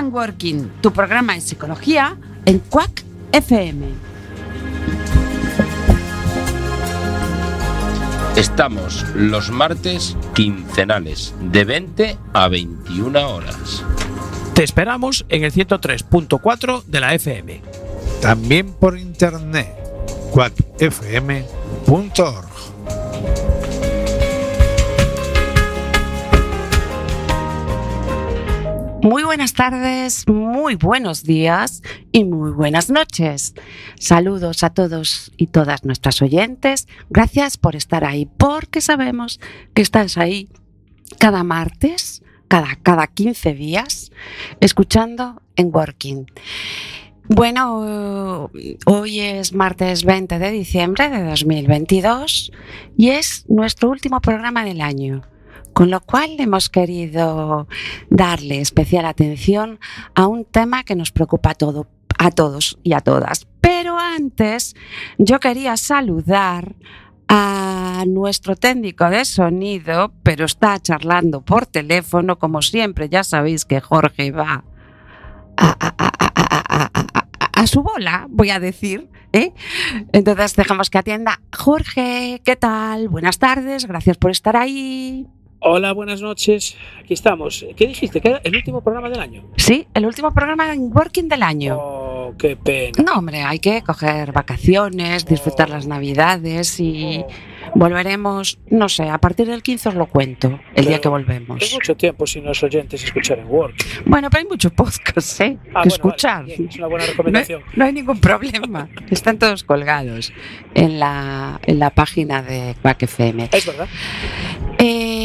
Escuchan Working, tu programa de psicología en Quack FM. Estamos los martes quincenales de 20 a 21 horas. Te esperamos en el 103.4 de la FM. También por internet, quackfm.org. Muy buenas tardes, muy buenos días y muy buenas noches. Saludos a todos y todas nuestras oyentes. Gracias por estar ahí, porque sabemos que estás ahí cada martes, cada, cada 15 días, escuchando en Working. Bueno, hoy es martes 20 de diciembre de 2022 y es nuestro último programa del año con lo cual hemos querido darle especial atención a un tema que nos preocupa a, todo, a todos y a todas. Pero antes yo quería saludar a nuestro técnico de sonido, pero está charlando por teléfono, como siempre, ya sabéis que Jorge va a su bola, voy a decir. ¿eh? Entonces dejamos que atienda. Jorge, ¿qué tal? Buenas tardes, gracias por estar ahí. Hola, buenas noches. Aquí estamos. ¿Qué dijiste? ¿Que era el último programa del año? Sí, el último programa en Working del año. Oh, qué pena. No, hombre, hay que coger vacaciones, disfrutar las navidades y Oh, volveremos, no sé, a partir del 15 os lo cuento, el día Pero que volvemos. Es mucho tiempo sin los oyentes escuchar en Work. Bueno, pero hay muchos podcasts, ¿eh? Ah, que bueno, escuchar. vale, bien, es una buena No, recomendación. no hay ningún problema. Están todos colgados en la, en la página de Quack FM. Es verdad. Eh,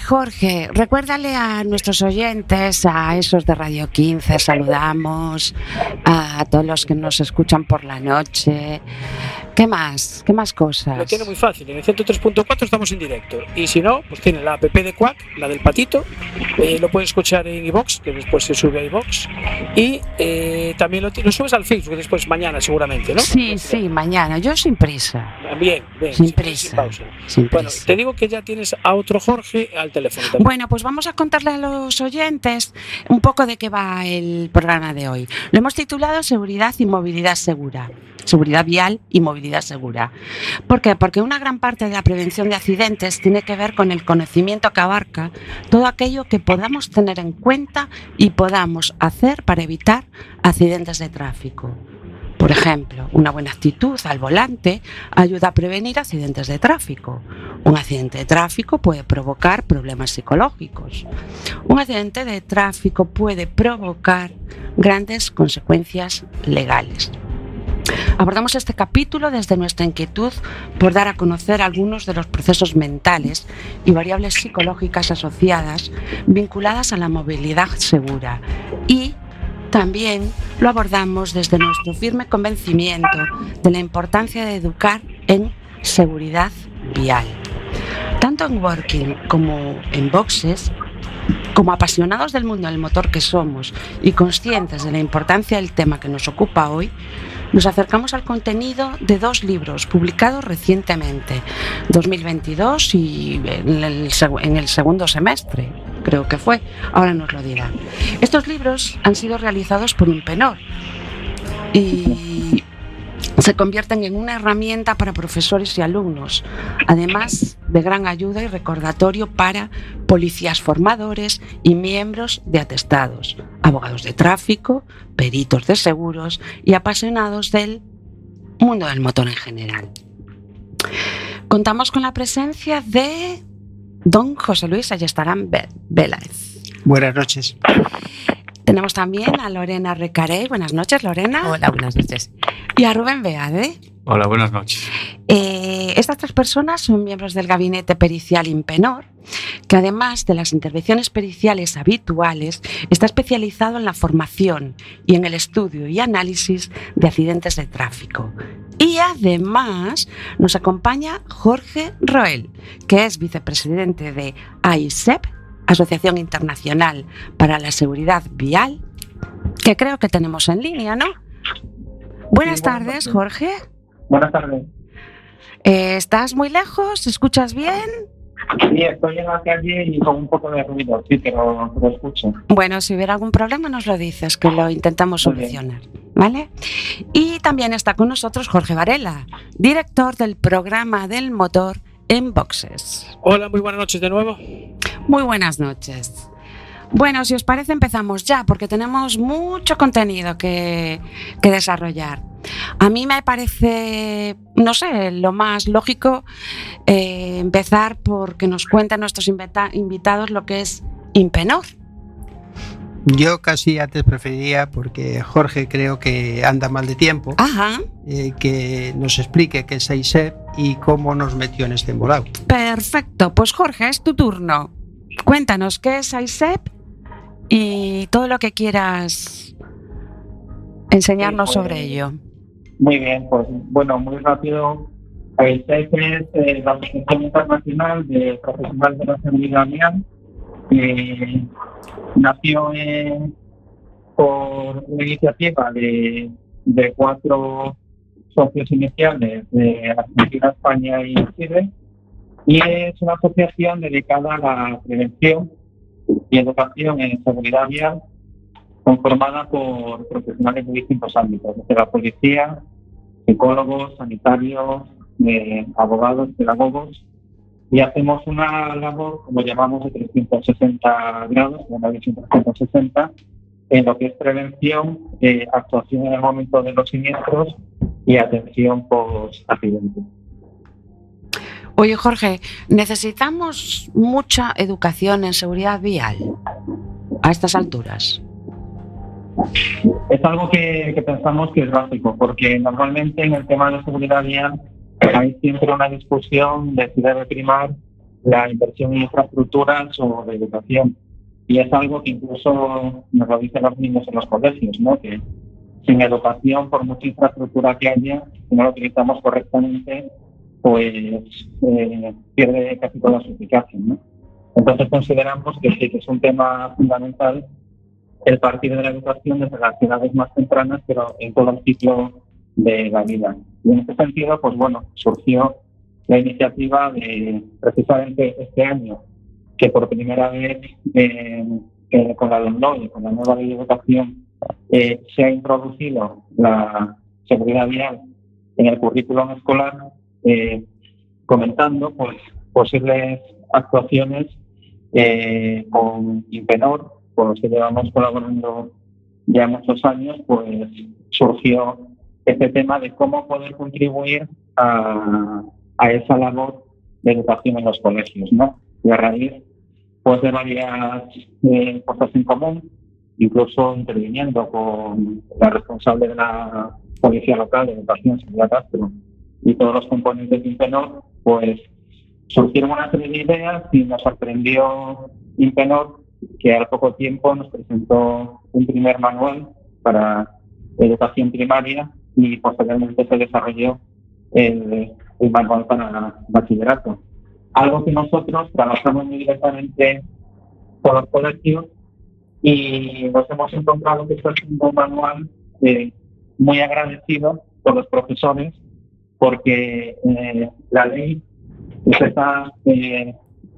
Jorge, recuérdale a nuestros oyentes, a esos de Radio 15, saludamos, a todos los que nos escuchan por la noche. ¿Qué más? ¿Qué más cosas? Lo tiene muy fácil. En el 103.4 estamos en directo. Y si no, pues tiene la app de Quack, la del patito. Eh, lo puedes escuchar en iBox, que después se sube a iBox. Y eh, también lo, lo subes al Facebook después mañana, seguramente, ¿no? Sí, sí, mañana. Yo sin prisa. Bien, bien. Sin sin prisa. pausa. Sin Bueno, prisa. te digo que ya tienes a otro Jorge Bueno, pues vamos a contarle a los oyentes un poco de qué va el programa de hoy. Lo hemos titulado Seguridad y Movilidad Segura. Seguridad vial y movilidad segura. ¿Por qué? Porque una gran parte de la prevención de accidentes tiene que ver con el conocimiento que abarca todo aquello que podamos tener en cuenta y podamos hacer para evitar accidentes de tráfico. Por ejemplo, una buena actitud al volante ayuda a prevenir accidentes de tráfico. Un accidente de tráfico puede provocar problemas psicológicos. Un accidente de tráfico puede provocar grandes consecuencias legales. Abordamos este capítulo desde nuestra inquietud por dar a conocer algunos de los procesos mentales y variables psicológicas asociadas vinculadas a la movilidad segura y también lo abordamos desde nuestro firme convencimiento de la importancia de educar en seguridad vial. Tanto en Working como en Boxes, como apasionados del mundo del motor que somos y conscientes de la importancia del tema que nos ocupa hoy, nos acercamos al contenido de dos libros publicados recientemente, 2022 y en el, en el segundo semestre, creo que fue, ahora nos lo dirán. Estos libros han sido realizados por Impenor y se convierten en una herramienta para profesores y alumnos, además de gran ayuda y recordatorio para policías formadores y miembros de atestados, abogados de tráfico, peritos de seguros y apasionados del mundo del motor en general. Contamos con la presencia de don José Luis Ayestarán Vélez. Buenas noches. Tenemos también a Lorena Recaré. Buenas noches, Lorena. Hola, buenas noches. Y a Rubén Beade. Hola, buenas noches. Eh, estas tres personas son miembros del gabinete pericial Impenor, que además de las intervenciones periciales habituales, está especializado en la formación y en el estudio y análisis de accidentes de tráfico. Y además nos acompaña Jorge Roel, que es vicepresidente de AISEP, Asociación Internacional para la Seguridad Vial, que creo que tenemos en línea, ¿no? Buenas Sí, buenas tardes, tardes. Jorge. Buenas tardes. Eh, ¿Estás muy lejos? ¿Escuchas bien? Sí, estoy en la calle y con un poco de ruido, sí, pero lo escucho. Bueno, si hubiera algún problema nos lo dices, que lo intentamos Muy bien. solucionar. ¿Vale? Y también está con nosotros Jorge Varela, director del programa del motor en Boxes. Hola, muy buenas noches de nuevo. Muy buenas noches. Bueno, si os parece empezamos ya, porque tenemos mucho contenido que, que desarrollar. A mí me parece, no sé, lo más lógico eh, empezar por que nos cuenten nuestros invita- invitados lo que es Impenor. Yo casi antes preferiría, porque Jorge creo que anda mal de tiempo, Ajá, eh, que nos explique qué es AISEP y cómo nos metió en este embolado. perfecto. Pues Jorge, es tu turno. Cuéntanos qué es ISEP y todo lo que quieras enseñarnos Sí, pues, sobre ello. Muy bien, pues bueno, muy rápido. AISEC es eh, la Asociación Internacional de Profesionales de la Seguridad Vial. que nació en- por una iniciativa de, de cuatro socios iniciales de Argentina, España y Chile. Y es una asociación dedicada a la prevención y educación en seguridad vial conformada por profesionales de distintos ámbitos, desde la policía, psicólogos, sanitarios, eh, abogados, pedagogos, y hacemos una labor, como llamamos, de 360 grados, una visión 360, en lo que es prevención, eh, actuación en el momento de los siniestros y atención post-accidente. Oye, Jorge, necesitamos mucha educación en seguridad vial a estas alturas. Es algo que, pensamos que es básico, porque normalmente en el tema de seguridad vial hay siempre una discusión de si debe primar la inversión en infraestructuras o de educación. Y es algo que incluso nos lo dicen los niños en los colegios, ¿no? que sin educación, por mucha infraestructura que haya, si no lo utilizamos correctamente, pues eh, pierde casi toda su eficacia. ¿no? Entonces consideramos que sí que es un tema fundamental el partir de la educación desde las edades más tempranas, pero en todo el ciclo de la vida. Y en este sentido, pues bueno, surgió la iniciativa de precisamente este año, que por primera vez eh, eh, con la LOMLOE, con la nueva ley de educación, eh, se ha introducido la seguridad vial en el currículum escolar, eh, comentando pues posibles actuaciones eh, con Impenor, con los que llevamos colaborando ya muchos años, pues surgió este tema de cómo poder contribuir a, a esa labor de educación en los colegios, ¿no? Y a raíz pues, de varias eh, cosas en común, incluso interviniendo con la responsable de la Policía Local de Educación, Silvia Castro, y todos los componentes de Impenor, pues surgieron una serie de ideas y nos sorprendió Impenor que al poco tiempo nos presentó un primer manual para educación primaria y posteriormente se desarrolló el, el manual para bachillerato. Algo que nosotros trabajamos muy directamente con los colegios y nos hemos encontrado que está siendo un manual eh, muy agradecido por los profesores porque eh, la ley se está eh,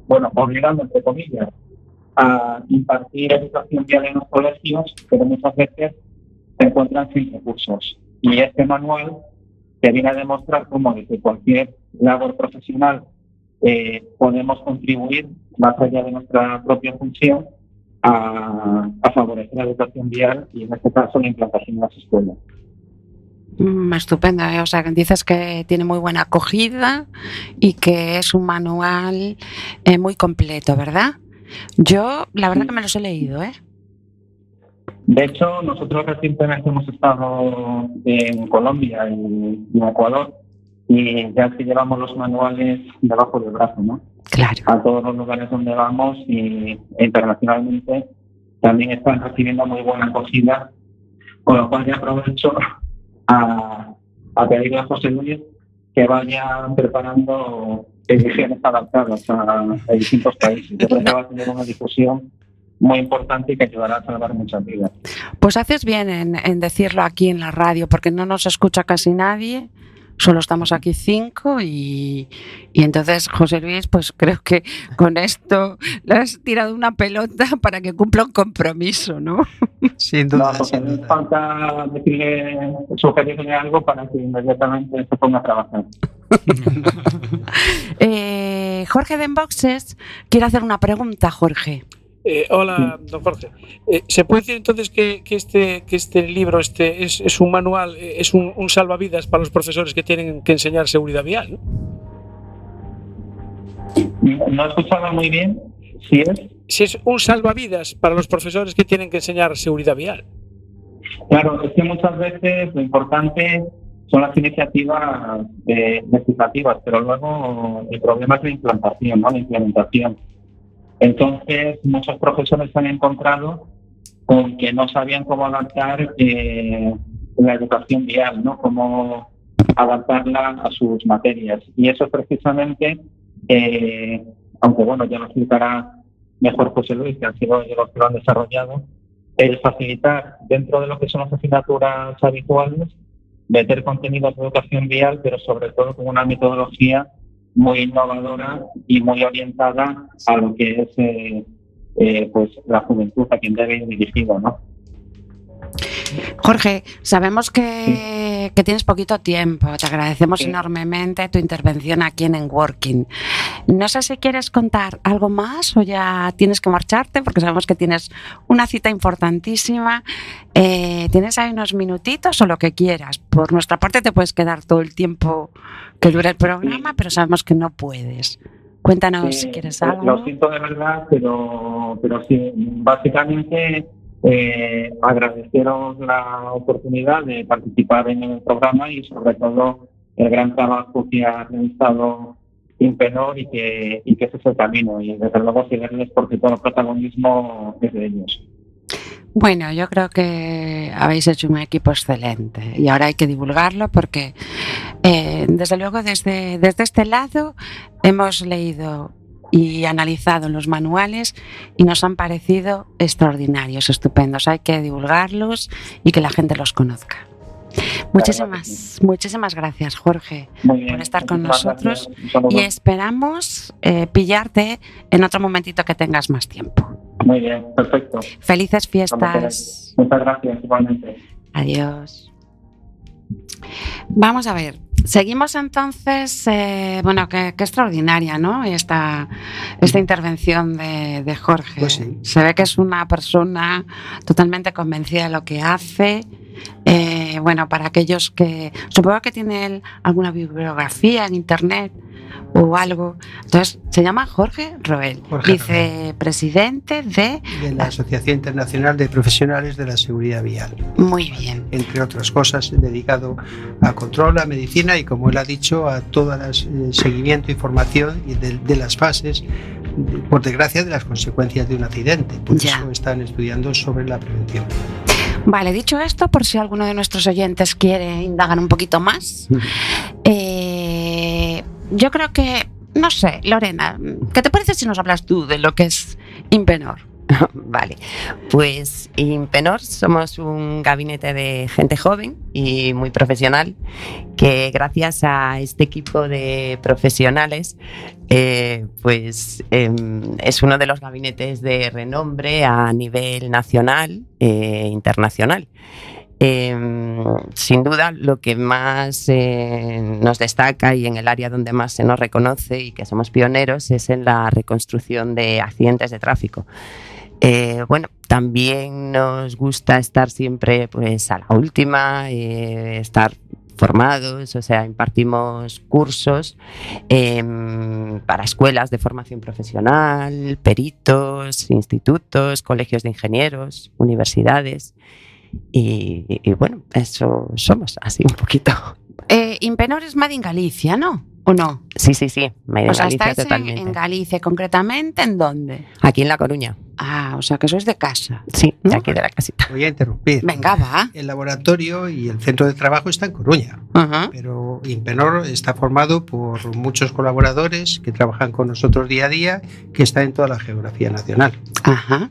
bueno, obligando, entre comillas, a impartir educación vial en los colegios, pero muchas veces se encuentran sin recursos. Y este manual que viene a demostrar cómo desde cualquier labor profesional eh, podemos contribuir, más allá de nuestra propia función, a favorecer la educación vial y en este caso la implantación en las escuelas. Mm, estupendo, ¿eh? o sea, que dices que tiene muy buena acogida y que es un manual eh, muy completo, ¿verdad? Yo, la verdad que me los he leído, ¿eh? De hecho, nosotros recientemente hemos estado en Colombia y en Ecuador y ya que llevamos los manuales debajo del brazo, ¿no? Claro. A todos los lugares donde vamos y internacionalmente también están recibiendo muy buena acogida, con lo cual ya aprovecho a, a pedirle a José Luis que vaya preparando ediciones adaptadas a, distintos países. Yo que va a tener una difusión muy importante y que ayudará a salvar muchas vidas. Pues haces bien en, en decirlo aquí en la radio, porque no nos escucha casi nadie, solo estamos aquí cinco y, y entonces José Luis, pues creo que con esto le has tirado una pelota para que cumpla un compromiso, ¿no? Sin duda, sin duda. falta decirle, sugerirle algo para que inmediatamente se ponga a trabajar. Eh, Jorge de Enboxes quiere hacer una pregunta, Jorge. Eh, hola, don Jorge. Eh, ¿Se puede decir entonces que, que este, que este libro este es, es un manual, eh, es un, un salvavidas para los profesores que tienen que enseñar seguridad vial? ¿no? No escuchaba muy bien si es. Si es un salvavidas para los profesores que tienen que enseñar seguridad vial. Claro, es que muchas veces lo importante son las iniciativas eh, legislativas, pero luego el problema es la implantación, ¿no? La implementación. Entonces, muchos profesores se han encontrado con que no sabían cómo adaptar eh, la educación vial, ¿no? Cómo adaptarla a sus materias. Y eso precisamente, eh, aunque bueno, ya lo explicará mejor José Luis, que han sido los que lo han desarrollado, el facilitar dentro de lo que son las asignaturas habituales, meter contenidos de educación vial, pero sobre todo con una metodología muy innovadora y muy orientada a lo que es eh, eh, pues la juventud a quien debe ir dirigido, ¿no? Jorge, sabemos que, que tienes poquito tiempo. Te agradecemos Sí. enormemente tu intervención aquí en Working. No sé si quieres contar algo más o ya tienes que marcharte, porque sabemos que tienes una cita importantísima. Eh, tienes ahí unos minutitos o lo que quieras. Por nuestra parte te puedes quedar todo el tiempo que dure el programa, pero sabemos que no puedes. Cuéntanos Eh, si quieres eh, algo. Lo siento de verdad, pero, pero sí, básicamente eh, agradeceros la oportunidad de participar en el programa y sobre todo el gran trabajo que ha realizado Impenor y que, y que ese es el camino. Y desde luego seguirles porque todo el protagonismo es de ellos. Bueno, yo creo que habéis hecho un equipo excelente y ahora hay que divulgarlo porque, eh, desde luego, desde, desde este lado hemos leído y analizado los manuales y nos han parecido extraordinarios, estupendos. Hay que divulgarlos y que la gente los conozca. Muchísimas, muchísimas gracias, Jorge, bien. por estar con nosotros y esperamos eh, pillarte en otro momentito que tengas más tiempo. Muy bien, perfecto. Felices fiestas. Muchas gracias, igualmente. Adiós. Vamos a ver. Seguimos entonces, eh, bueno, qué, qué extraordinaria, ¿no? Esta, esta intervención de, de Jorge. Pues sí. Se ve que es una persona totalmente convencida de lo que hace. Eh, bueno, para aquellos que supongo que tiene alguna bibliografía en internet o algo. Entonces, se llama Jorge Roel, Jorge vicepresidente de. de la Asociación Internacional de Profesionales de la Seguridad Vial. Muy bien. Entre otras cosas, dedicado a control, a medicina y, como él ha dicho, a todo el seguimiento, información y de, de las fases, por desgracia, de las consecuencias de un accidente. Por Ya. eso están estudiando sobre la prevención. Vale, dicho esto, por si alguno de nuestros oyentes quiere indagar un poquito más, eh, yo creo que, no sé, Lorena, ¿qué te parece si nos hablas tú de lo que es Impenor? Vale, pues Impenor somos un gabinete de gente joven y muy profesional que gracias a este equipo de profesionales eh, pues em, es uno de los gabinetes de renombre a nivel nacional e internacional. Em, sin duda, lo que más eh, nos destaca y en el área donde más se nos reconoce y que somos pioneros es en la reconstrucción de accidentes de tráfico. Eh, bueno, también nos gusta estar siempre pues, a la última, eh, estar formados, o sea, impartimos cursos em, para escuelas de formación profesional, peritos, institutos, colegios de ingenieros, universidades. Y, y- y bueno, eso somos, así un poquito. Eh, Impenor es Made in Galicia, ¿no? ¿O no? Sí, sí, sí, Made in o sea, Galicia estáis en, totalmente. en Galicia, concretamente, ¿en dónde? Aquí en La Coruña, Ah, o sea, que sois de casa. sí, de aquí de la casita. Voy a interrumpir. Venga, va. El laboratorio y el centro de trabajo está en Coruña. Ajá. pero Impenor está formado por muchos colaboradores que trabajan con nosotros día a día, que está en toda la geografía nacional. Ajá.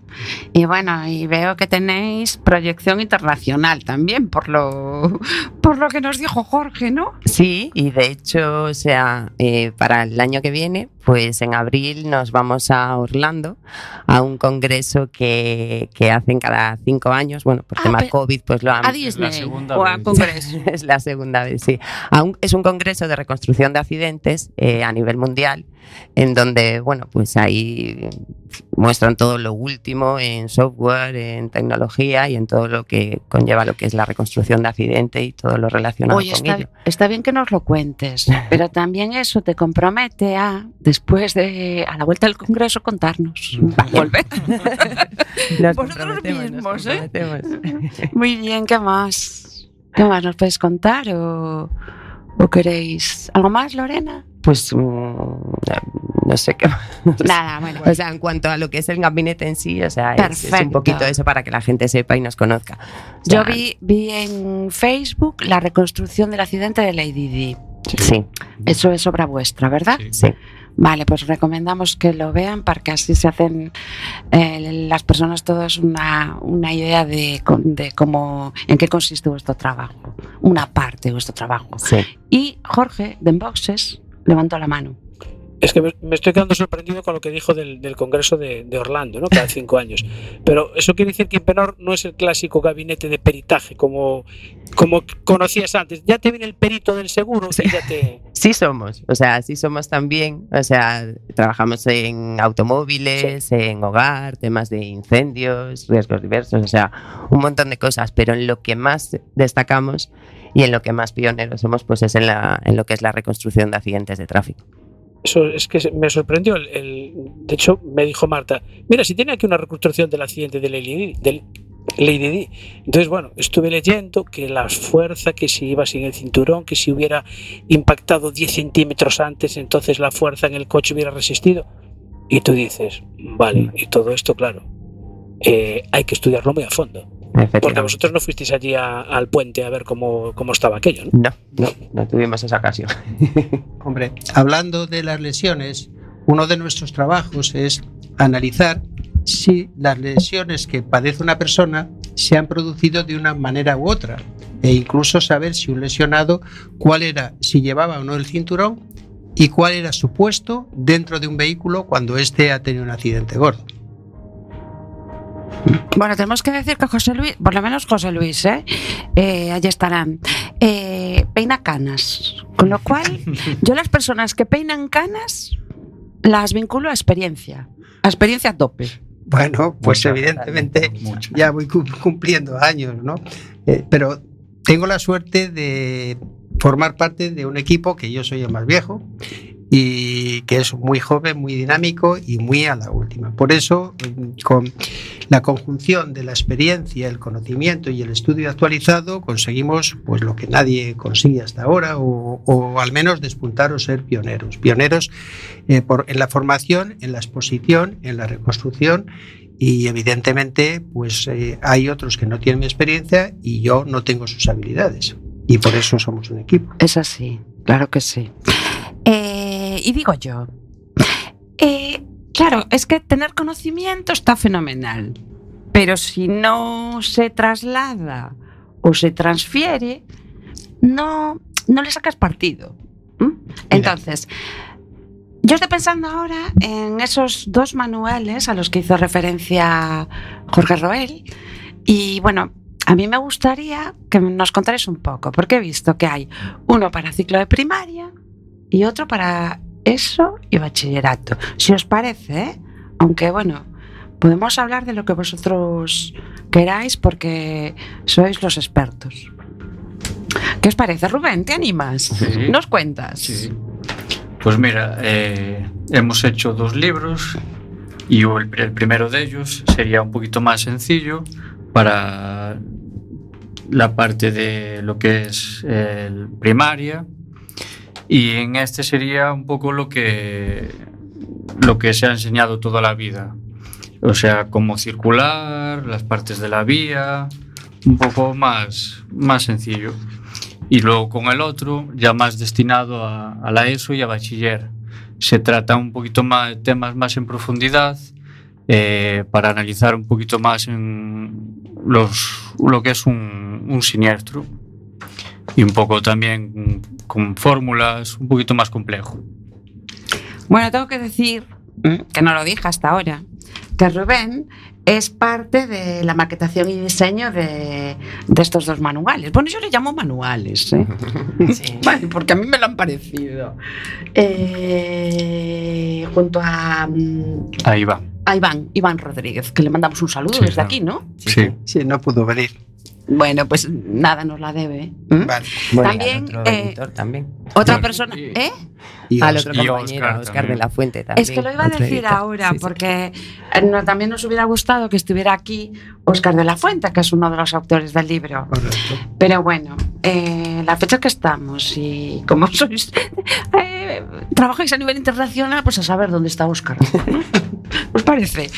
Y bueno, y veo que tenéis proyección internacional también, por lo, por lo que nos dijo Jorge, ¿no? Sí, y de hecho, o sea, eh, para el año que viene, pues en abril nos vamos a Orlando a un congreso que, que hacen cada cinco años. Bueno, por Ah, tema COVID, pues lo han A Disney segunda o a vez. Congreso. es la segunda vez, sí. A un- es un congreso de reconstrucción de accidentes eh, a nivel mundial, en donde, bueno, pues ahí muestran todo lo último en software, en tecnología y en todo lo que conlleva lo que es la reconstrucción de accidente y todo lo relacionado Oye, con está, ello. está bien que nos lo cuentes, pero también eso te compromete a, después de, a la vuelta del Congreso, contarnos. Va, volver. Nos Vosotros nos mismos, ¿eh? Muy bien, ¿qué más? ¿Qué más nos podéis contar o, o queréis algo más, Lorena? Pues mm, no sé qué. Nada, bueno. O sea, en cuanto a lo que es el gabinete en sí, o sea, es- es, un poquito eso para que la gente sepa y nos conozca. O Yo vi, vi en Facebook la reconstrucción del accidente de Lady Di. Sí, Eso es obra vuestra, ¿verdad? sí. Vale, pues recomendamos que lo vean para que así se hacen eh, las personas todas una, una idea de, de cómo, en qué consiste vuestro trabajo, una parte de vuestro trabajo. sí. Y Jorge, de Enboxes, levantó la mano. Es que me, estoy quedando sorprendido con lo que dijo del, del Congreso de, de Orlando, ¿no? Cada cinco años. Pero eso quiere decir que Impenor no es el clásico gabinete de peritaje como, como conocías antes. Ya te viene el perito del seguro y ya te... Sí somos, o sea, sí somos también, o sea, trabajamos en automóviles, en hogar, temas de incendios, riesgos diversos, o sea, un montón de cosas, pero en lo que más destacamos y en lo que más pioneros somos, pues es en, la, en lo que es la reconstrucción de accidentes de tráfico. Eso es que me sorprendió. El, el- de hecho, me dijo Marta, mira, si tiene aquí una reconstrucción del accidente de Lady. Del, Lady Di". Entonces, bueno, estuve leyendo que la fuerza, que si iba sin el cinturón, que si hubiera impactado 10 centímetros antes, entonces la fuerza en el coche hubiera resistido. Y tú dices, vale, y todo esto, claro, eh, hay que estudiarlo muy a fondo. Porque vosotros no fuisteis allí a- al puente a ver cómo, cómo estaba aquello, ¿no? No, no, no tuvimos esa ocasión. Hombre, hablando de las lesiones, uno de nuestros trabajos es analizar si las lesiones que padece una persona se han producido de una manera u otra e incluso saber si un lesionado cuál era, si llevaba o no el cinturón y cuál era su puesto dentro de un vehículo cuando éste ha tenido un accidente gordo. Bueno, tenemos que decir que José Luis, por lo menos José Luis, ¿eh? Eh, allí estarán, eh, peina canas. Con lo cual, yo las personas que peinan canas las vinculo a experiencia, a experiencia a tope. Bueno, pues evidentemente Mucho. ya voy cum- cumpliendo años, ¿no? Eh, pero tengo la suerte de formar parte de un equipo que yo soy el más viejo y que es muy joven, muy dinámico y muy a la última. Por eso, con la conjunción de la experiencia, el conocimiento y el estudio actualizado, conseguimos pues lo que nadie consigue hasta ahora, o, o al menos despuntar o ser pioneros. Pioneros eh, por, en la formación, en la exposición, en la reconstrucción y evidentemente pues eh, hay otros que no tienen experiencia y yo no tengo sus habilidades y por eso somos un equipo. Es así, claro que sí. Eh, y digo yo, eh, claro, es que tener conocimiento está fenomenal, pero si no se traslada o se transfiere, no, no le sacas partido. Entonces, yo estoy pensando ahora en esos dos manuales a los que hizo referencia Jorge Roel. Y bueno, a mí me gustaría que nos contarais un poco, porque he visto que hay uno para ciclo de primaria y otro para eso y bachillerato. Si os parece, ¿eh? aunque bueno, podemos hablar de lo que vosotros queráis porque sois los expertos. ¿Qué os parece, Rubén? ¿Te animas? Sí. ¿Nos cuentas? Sí. Pues mira, eh, hemos hecho dos libros y el, el primero de ellos sería un poquito más sencillo para la parte de lo que es el primaria y en este sería un poco lo que lo que se ha enseñado toda la vida. O sea, cómo circular, las partes de la vía, un poco más, más sencillo. Y luego con el otro, ya más destinado a, la ESO y a bachiller. Se trata un poquito más de temas más en profundidad eh, para analizar un poquito más en los, lo que es un siniestro y un poco también con fórmulas un poquito más complejo. Bueno, tengo que decir, mm, que no lo dije hasta ahora, que Rubén es parte de la maquetación y diseño de, de estos dos manuales. Bueno, yo le llamo manuales, ¿eh? Vale, porque a mí me lo han parecido. Eh, junto a, mm, Ahí va. a Iván, Iván Rodríguez, que le mandamos un saludo Sí, desde claro. aquí, ¿no? Sí. Sí, no pudo venir. Bueno, pues nada, nos la debe. ¿eh? Vale. Bueno, También, otro eh, editor también. Otra persona, y- ¿eh? Y Al otro y compañero, Oscar de la Fuente también. Es que lo iba a decir editor. ahora, Sí, porque eh, no, también nos hubiera gustado que estuviera aquí Oscar de la Fuente, que es uno de los autores del libro. Correcto. Pero bueno, eh, la fecha que estamos y como sois, eh, trabajáis a nivel internacional, pues a saber dónde está Oscar. ¿Os parece?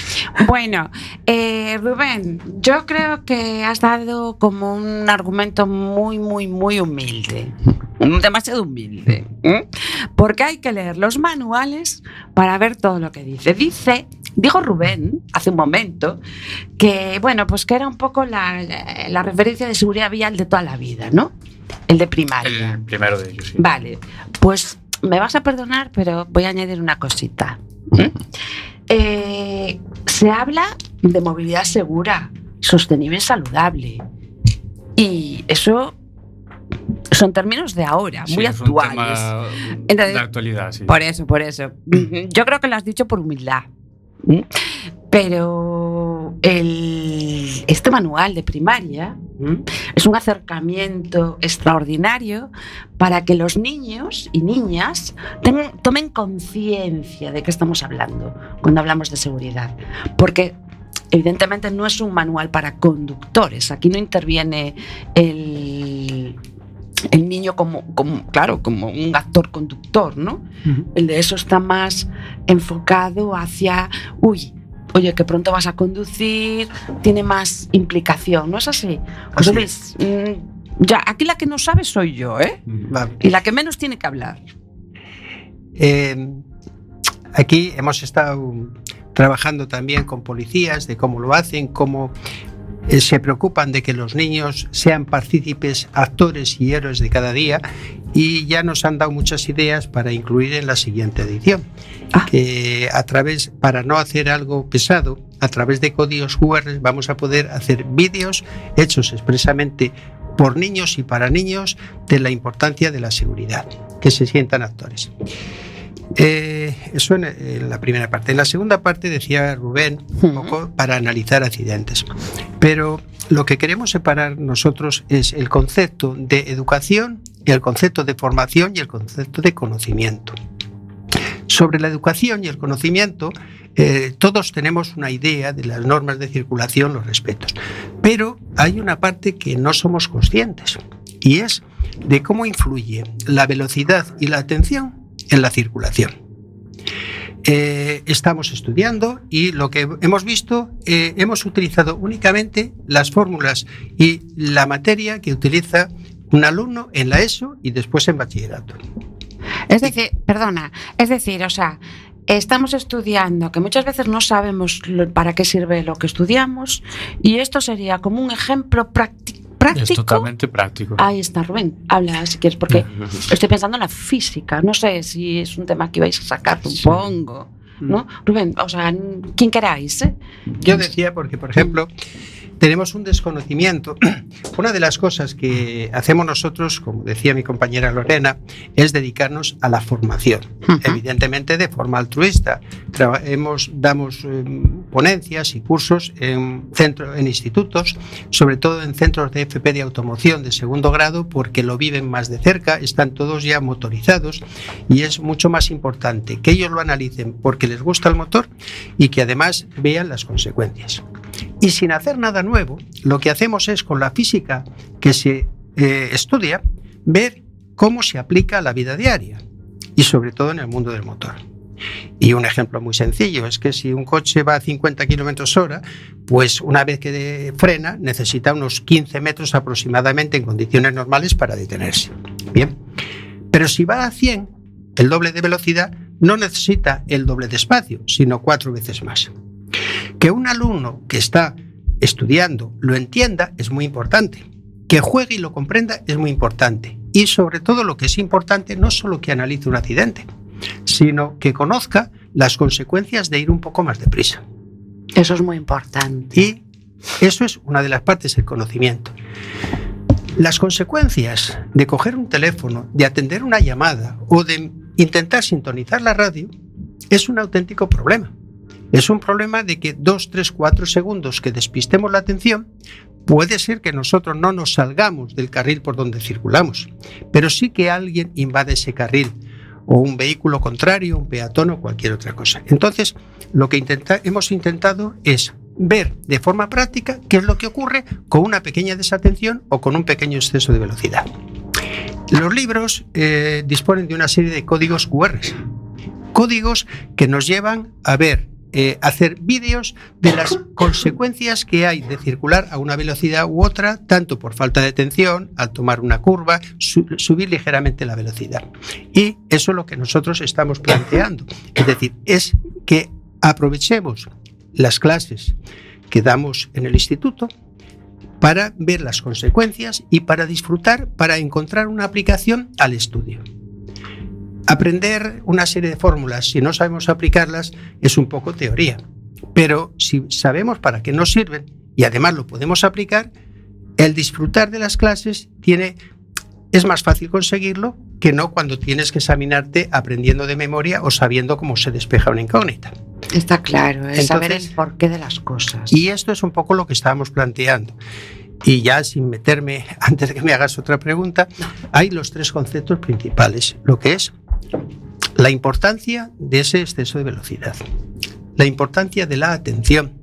Bueno, eh, Rubén, yo creo que has dado como un argumento muy, muy, muy humilde. Demasiado humilde. ¿eh? Porque hay que leer los manuales para ver todo lo que dice. Dice, dijo Rubén hace un momento, que bueno, pues que era un poco la, la- la referencia de seguridad vial de toda la vida, ¿no? El de primaria. El primero de ellos, sí. Vale, pues me vas a perdonar, pero voy a añadir una cosita. ¿eh? Eh, se habla de movilidad segura, sostenible y saludable. Y eso son términos de ahora, Sí, muy es un actuales. tema Entonces, de actualidad, sí. Por eso, por eso. Yo creo que lo has dicho por humildad. ¿Mm? Pero este manual de primaria es un acercamiento extraordinario para que los niños y niñas tomen conciencia de qué estamos hablando cuando hablamos de seguridad. Porque evidentemente no es un manual para conductores. Aquí no interviene el, el niño como, como, claro, como un actor conductor, ¿no? El de eso está más enfocado hacia, uy, oye, que pronto vas a conducir, tiene más implicación, ¿no es así? Luis, mm, ya, aquí la que no sabe soy yo, ¿eh? Vale. Y la que menos tiene que hablar. Eh, aquí hemos estado trabajando también con policías de cómo lo hacen, cómo eh, se preocupan de que los niños sean partícipes, actores y héroes de cada día y ya nos han dado muchas ideas para incluir en la siguiente edición. Ah. Que a través, para no hacer algo pesado, a través de códigos QR vamos a poder hacer vídeos hechos expresamente por niños y para niños de la importancia de la seguridad, que se sientan actores. Eh, eso en, en la primera parte. En la segunda parte decía Rubén un poco para analizar accidentes. Pero lo que queremos separar nosotros es el concepto de educación y el concepto de formación y el concepto de conocimiento. Sobre la educación y el conocimiento, eh, todos tenemos una idea de las normas de circulación, los respetos. Pero hay una parte que no somos conscientes y es de cómo influye la velocidad y la atención en la circulación. Eh, estamos estudiando y lo que hemos visto, eh, hemos utilizado únicamente las fórmulas y la materia que utiliza un alumno en la ESO y después en bachillerato. Es decir, perdona, es decir, o sea, estamos estudiando, que muchas veces no sabemos para qué sirve lo que estudiamos, y esto sería como un ejemplo Es totalmente práctico. Ahí está, Rubén, habla si quieres, porque estoy pensando en la física, no sé si es un tema que vais a sacar, supongo. ¿No? Rubén, o sea, quien queráis, ¿eh? Yo decía porque, por ejemplo, tenemos un desconocimiento. Una de las cosas que hacemos nosotros, como decía mi compañera Lorena, es dedicarnos a la formación, evidentemente de forma altruista. Traba- hemos, damos eh, ponencias y cursos en, centro, en institutos, sobre todo en centros de FP de automoción de segundo grado, porque lo viven más de cerca, están todos ya motorizados y es mucho más importante que ellos lo analicen porque les gusta el motor y que además vean las consecuencias. Y sin hacer nada nuevo, lo que hacemos es con la física que se eh, estudia, ver cómo se aplica a la vida diaria y sobre todo en el mundo del motor. Y un ejemplo muy sencillo es que si un coche va a 50 kilómetros hora, pues una vez que frena necesita unos 15 metros aproximadamente en condiciones normales para detenerse. Bien. Pero si va a 100, el doble de velocidad no necesita el doble de espacio, sino cuatro veces más. Que un alumno que está estudiando lo entienda es muy importante. Que juegue y lo comprenda es muy importante. Y sobre todo lo que es importante, no solo que analice un accidente, sino que conozca las consecuencias de ir un poco más deprisa. Eso es muy importante. Y eso es una de las partes del conocimiento. Las consecuencias de coger un teléfono, de atender una llamada o de intentar sintonizar la radio es un auténtico problema. Es un problema de que dos, tres, cuatro segundos que despistemos la atención, puede ser que nosotros no nos salgamos del carril por donde circulamos, pero sí que alguien invade ese carril o un vehículo contrario, un peatón o cualquier otra cosa. Entonces, lo que hemos intentado es ver de forma práctica qué es lo que ocurre con una pequeña desatención o con un pequeño exceso de velocidad. Los libros eh, disponen de una serie de códigos QR, códigos que nos llevan a ver, eh, hacer vídeos de las consecuencias que hay de circular a una velocidad u otra, tanto por falta de atención, al tomar una curva, su- subir ligeramente la velocidad. Y eso es lo que nosotros estamos planteando. Es decir, es que aprovechemos las clases que damos en el instituto para ver las consecuencias y para disfrutar, para encontrar una aplicación al estudio. Aprender una serie de fórmulas, si no sabemos aplicarlas, es un poco teoría. Pero si sabemos para qué nos sirven y además lo podemos aplicar, el disfrutar de las clases tiene, es más fácil conseguirlo que no cuando tienes que examinarte aprendiendo de memoria o sabiendo cómo se despeja una incógnita. Está claro, es saber Entonces- el porqué de las cosas. Y esto es un poco lo que estábamos planteando. Y ya sin meterme, antes de que me hagas otra pregunta, hay los tres conceptos principales. Lo que es la importancia de ese exceso de velocidad, la importancia de la atención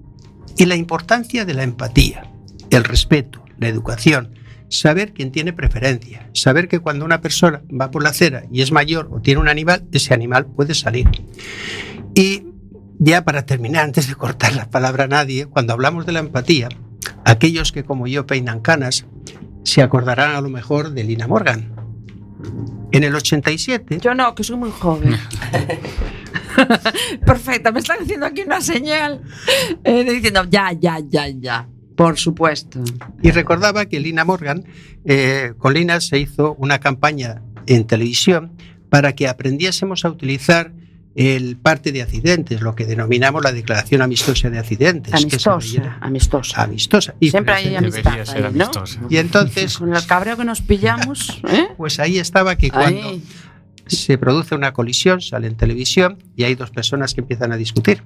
y la importancia de la empatía, el respeto, la educación, saber quién tiene preferencia, saber que cuando una persona va por la acera y es mayor o tiene un animal, ese animal puede salir. Y ya para terminar, antes de cortar la palabra a nadie, cuando hablamos de la empatía, aquellos que como yo peinan canas se acordarán a lo mejor de Lina Morgan. En el 87, Yo no, que soy muy joven. Perfecto, me están haciendo aquí una señal eh, diciendo ya, ya, ya, ya. Por supuesto. y recordaba que Lina Morgan, eh, con Lina se hizo una campaña en televisión para que aprendiésemos a utilizar el parte de accidentes, lo que denominamos la declaración amistosa de accidentes. Amistosa, amistosa. amistosa. Y, Siempre hay Debería amistad ahí, ¿no? y entonces, Con el cabreo que nos pillamos, ¿eh? pues ahí estaba que cuando Ahí. se produce una colisión, sale en televisión y hay dos personas que empiezan a discutir.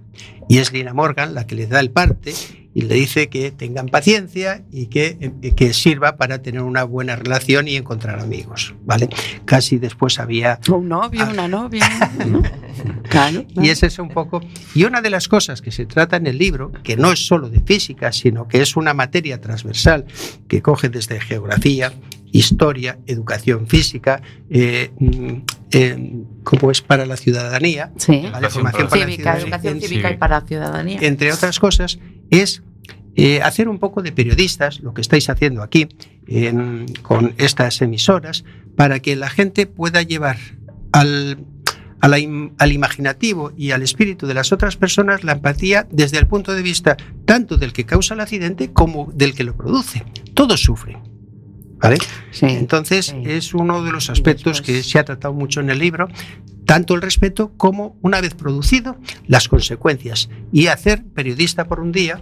Y es Lina Morgan la que le da el parte y le dice que tengan paciencia y que, eh, que sirva para tener una buena relación y encontrar amigos. ¿vale? Casi después había... Un novio, Ah. una novia. ¿no? Claro. Y ese es un poco... Y una de las cosas que se trata en el libro, que no es solo de física, sino que es una materia transversal que coge desde geografía, historia, educación física, eh, mm, eh, como es para la ciudadanía, Sí. ¿vale? Educación formación para la ciudadanía, educación cívica y para la ciudadanía. entre otras cosas, es eh, hacer un poco de periodistas, lo que estáis haciendo aquí en- con estas emisoras, para que la gente pueda llevar al, a la im- al imaginativo y al espíritu de las otras personas la empatía desde el punto de vista tanto del que causa el accidente como del que lo produce. Todos sufren. ¿Vale? Sí. Entonces sí. es uno de los aspectos después- que se ha tratado mucho en el libro, tanto el respeto como, una vez producido, las consecuencias. Y hacer periodista por un día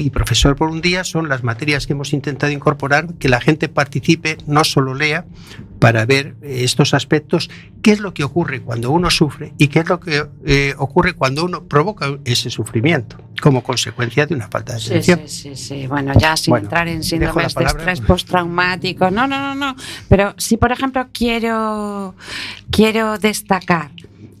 y profesor por un día son las materias que hemos intentado incorporar, que la gente participe, no solo lea, para ver eh, estos aspectos, qué es lo que ocurre cuando uno sufre y qué es lo que eh, ocurre cuando uno provoca ese sufrimiento como consecuencia de una falta de Sí, atención. sí, sí, sí. Bueno, ya sin Bueno, entrar en síndromes de estrés postraumático. No, no, no, no. Pero si, por ejemplo, quiero, quiero destacar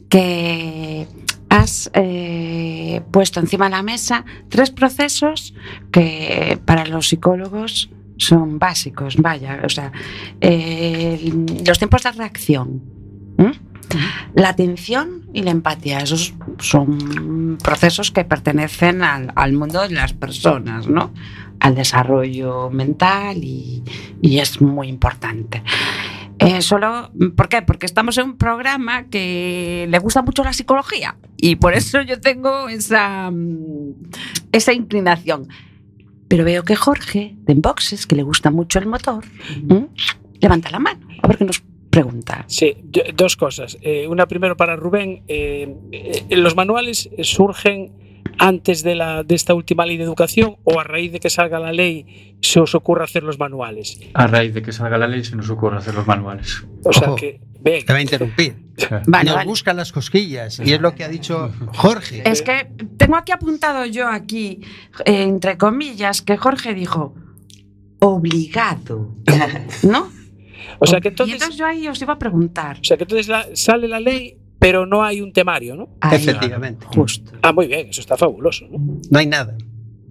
que has eh, puesto encima de la mesa tres procesos que para los psicólogos son básicos, vaya, o sea, los tiempos de reacción. La atención y la empatía, esos son procesos que pertenecen al, mundo de las personas, ¿no? Al desarrollo mental y es muy importante. Eh, solo, ¿Por qué? Porque estamos en un programa que le gusta mucho la psicología y por eso yo tengo esa, mm, esa inclinación. Pero veo que Jorge, de Enboxes, que le gusta mucho el motor, levanta la mano. A ver qué nos pregunta. Sí, dos cosas. Eh, una primero para Rubén. eh, eh, ¿Los manuales surgen antes de, la, de esta última ley de educación o a raíz de que salga la ley se os ocurre hacer los manuales? A raíz de que salga la ley se nos ocurre hacer los manuales. O sea Ojo. que, ven, Te va a interrumpir. Vale, Nos vale. buscan las cosquillas y es lo que ha dicho Jorge. Es que tengo aquí apuntado yo aquí, eh, entre comillas, que Jorge dijo obligado, ¿no? o sea que y entonces, entonces yo ahí os iba a preguntar. o sea que entonces la- sale la ley, pero no hay un temario, ¿no? Ahí, Efectivamente. justo. Ah, muy bien, eso está fabuloso. ¿no? No hay nada.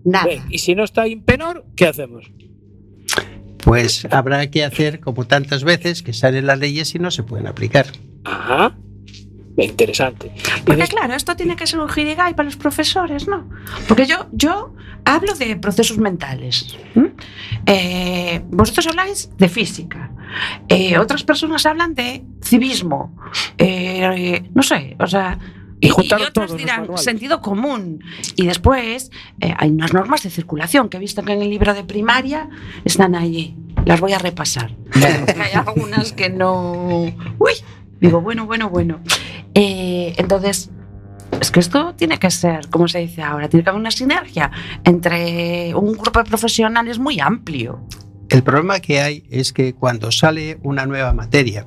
Nada. Y si no está Impenor, ¿qué hacemos? Pues habrá que hacer como tantas veces que salen las leyes y no se pueden aplicar. Ajá. Interesante. Y Porque des- claro, esto tiene que ser un jirigay para los profesores, ¿no? Porque yo, yo hablo de procesos mentales. Eh, vosotros habláis de física. Eh, otras personas hablan de civismo. Eh, no sé, o sea... Y todos los dirán sentido común. Y después hay unas normas de circulación que he visto que en el libro de primaria están allí. Las voy a repasar. Hay algunas que no. Uy, digo, bueno, bueno, bueno. Eh, entonces, es que esto tiene que ser, como se dice ahora, tiene que haber una sinergia entre un grupo de profesionales muy amplio. El problema que hay es que cuando sale una nueva materia,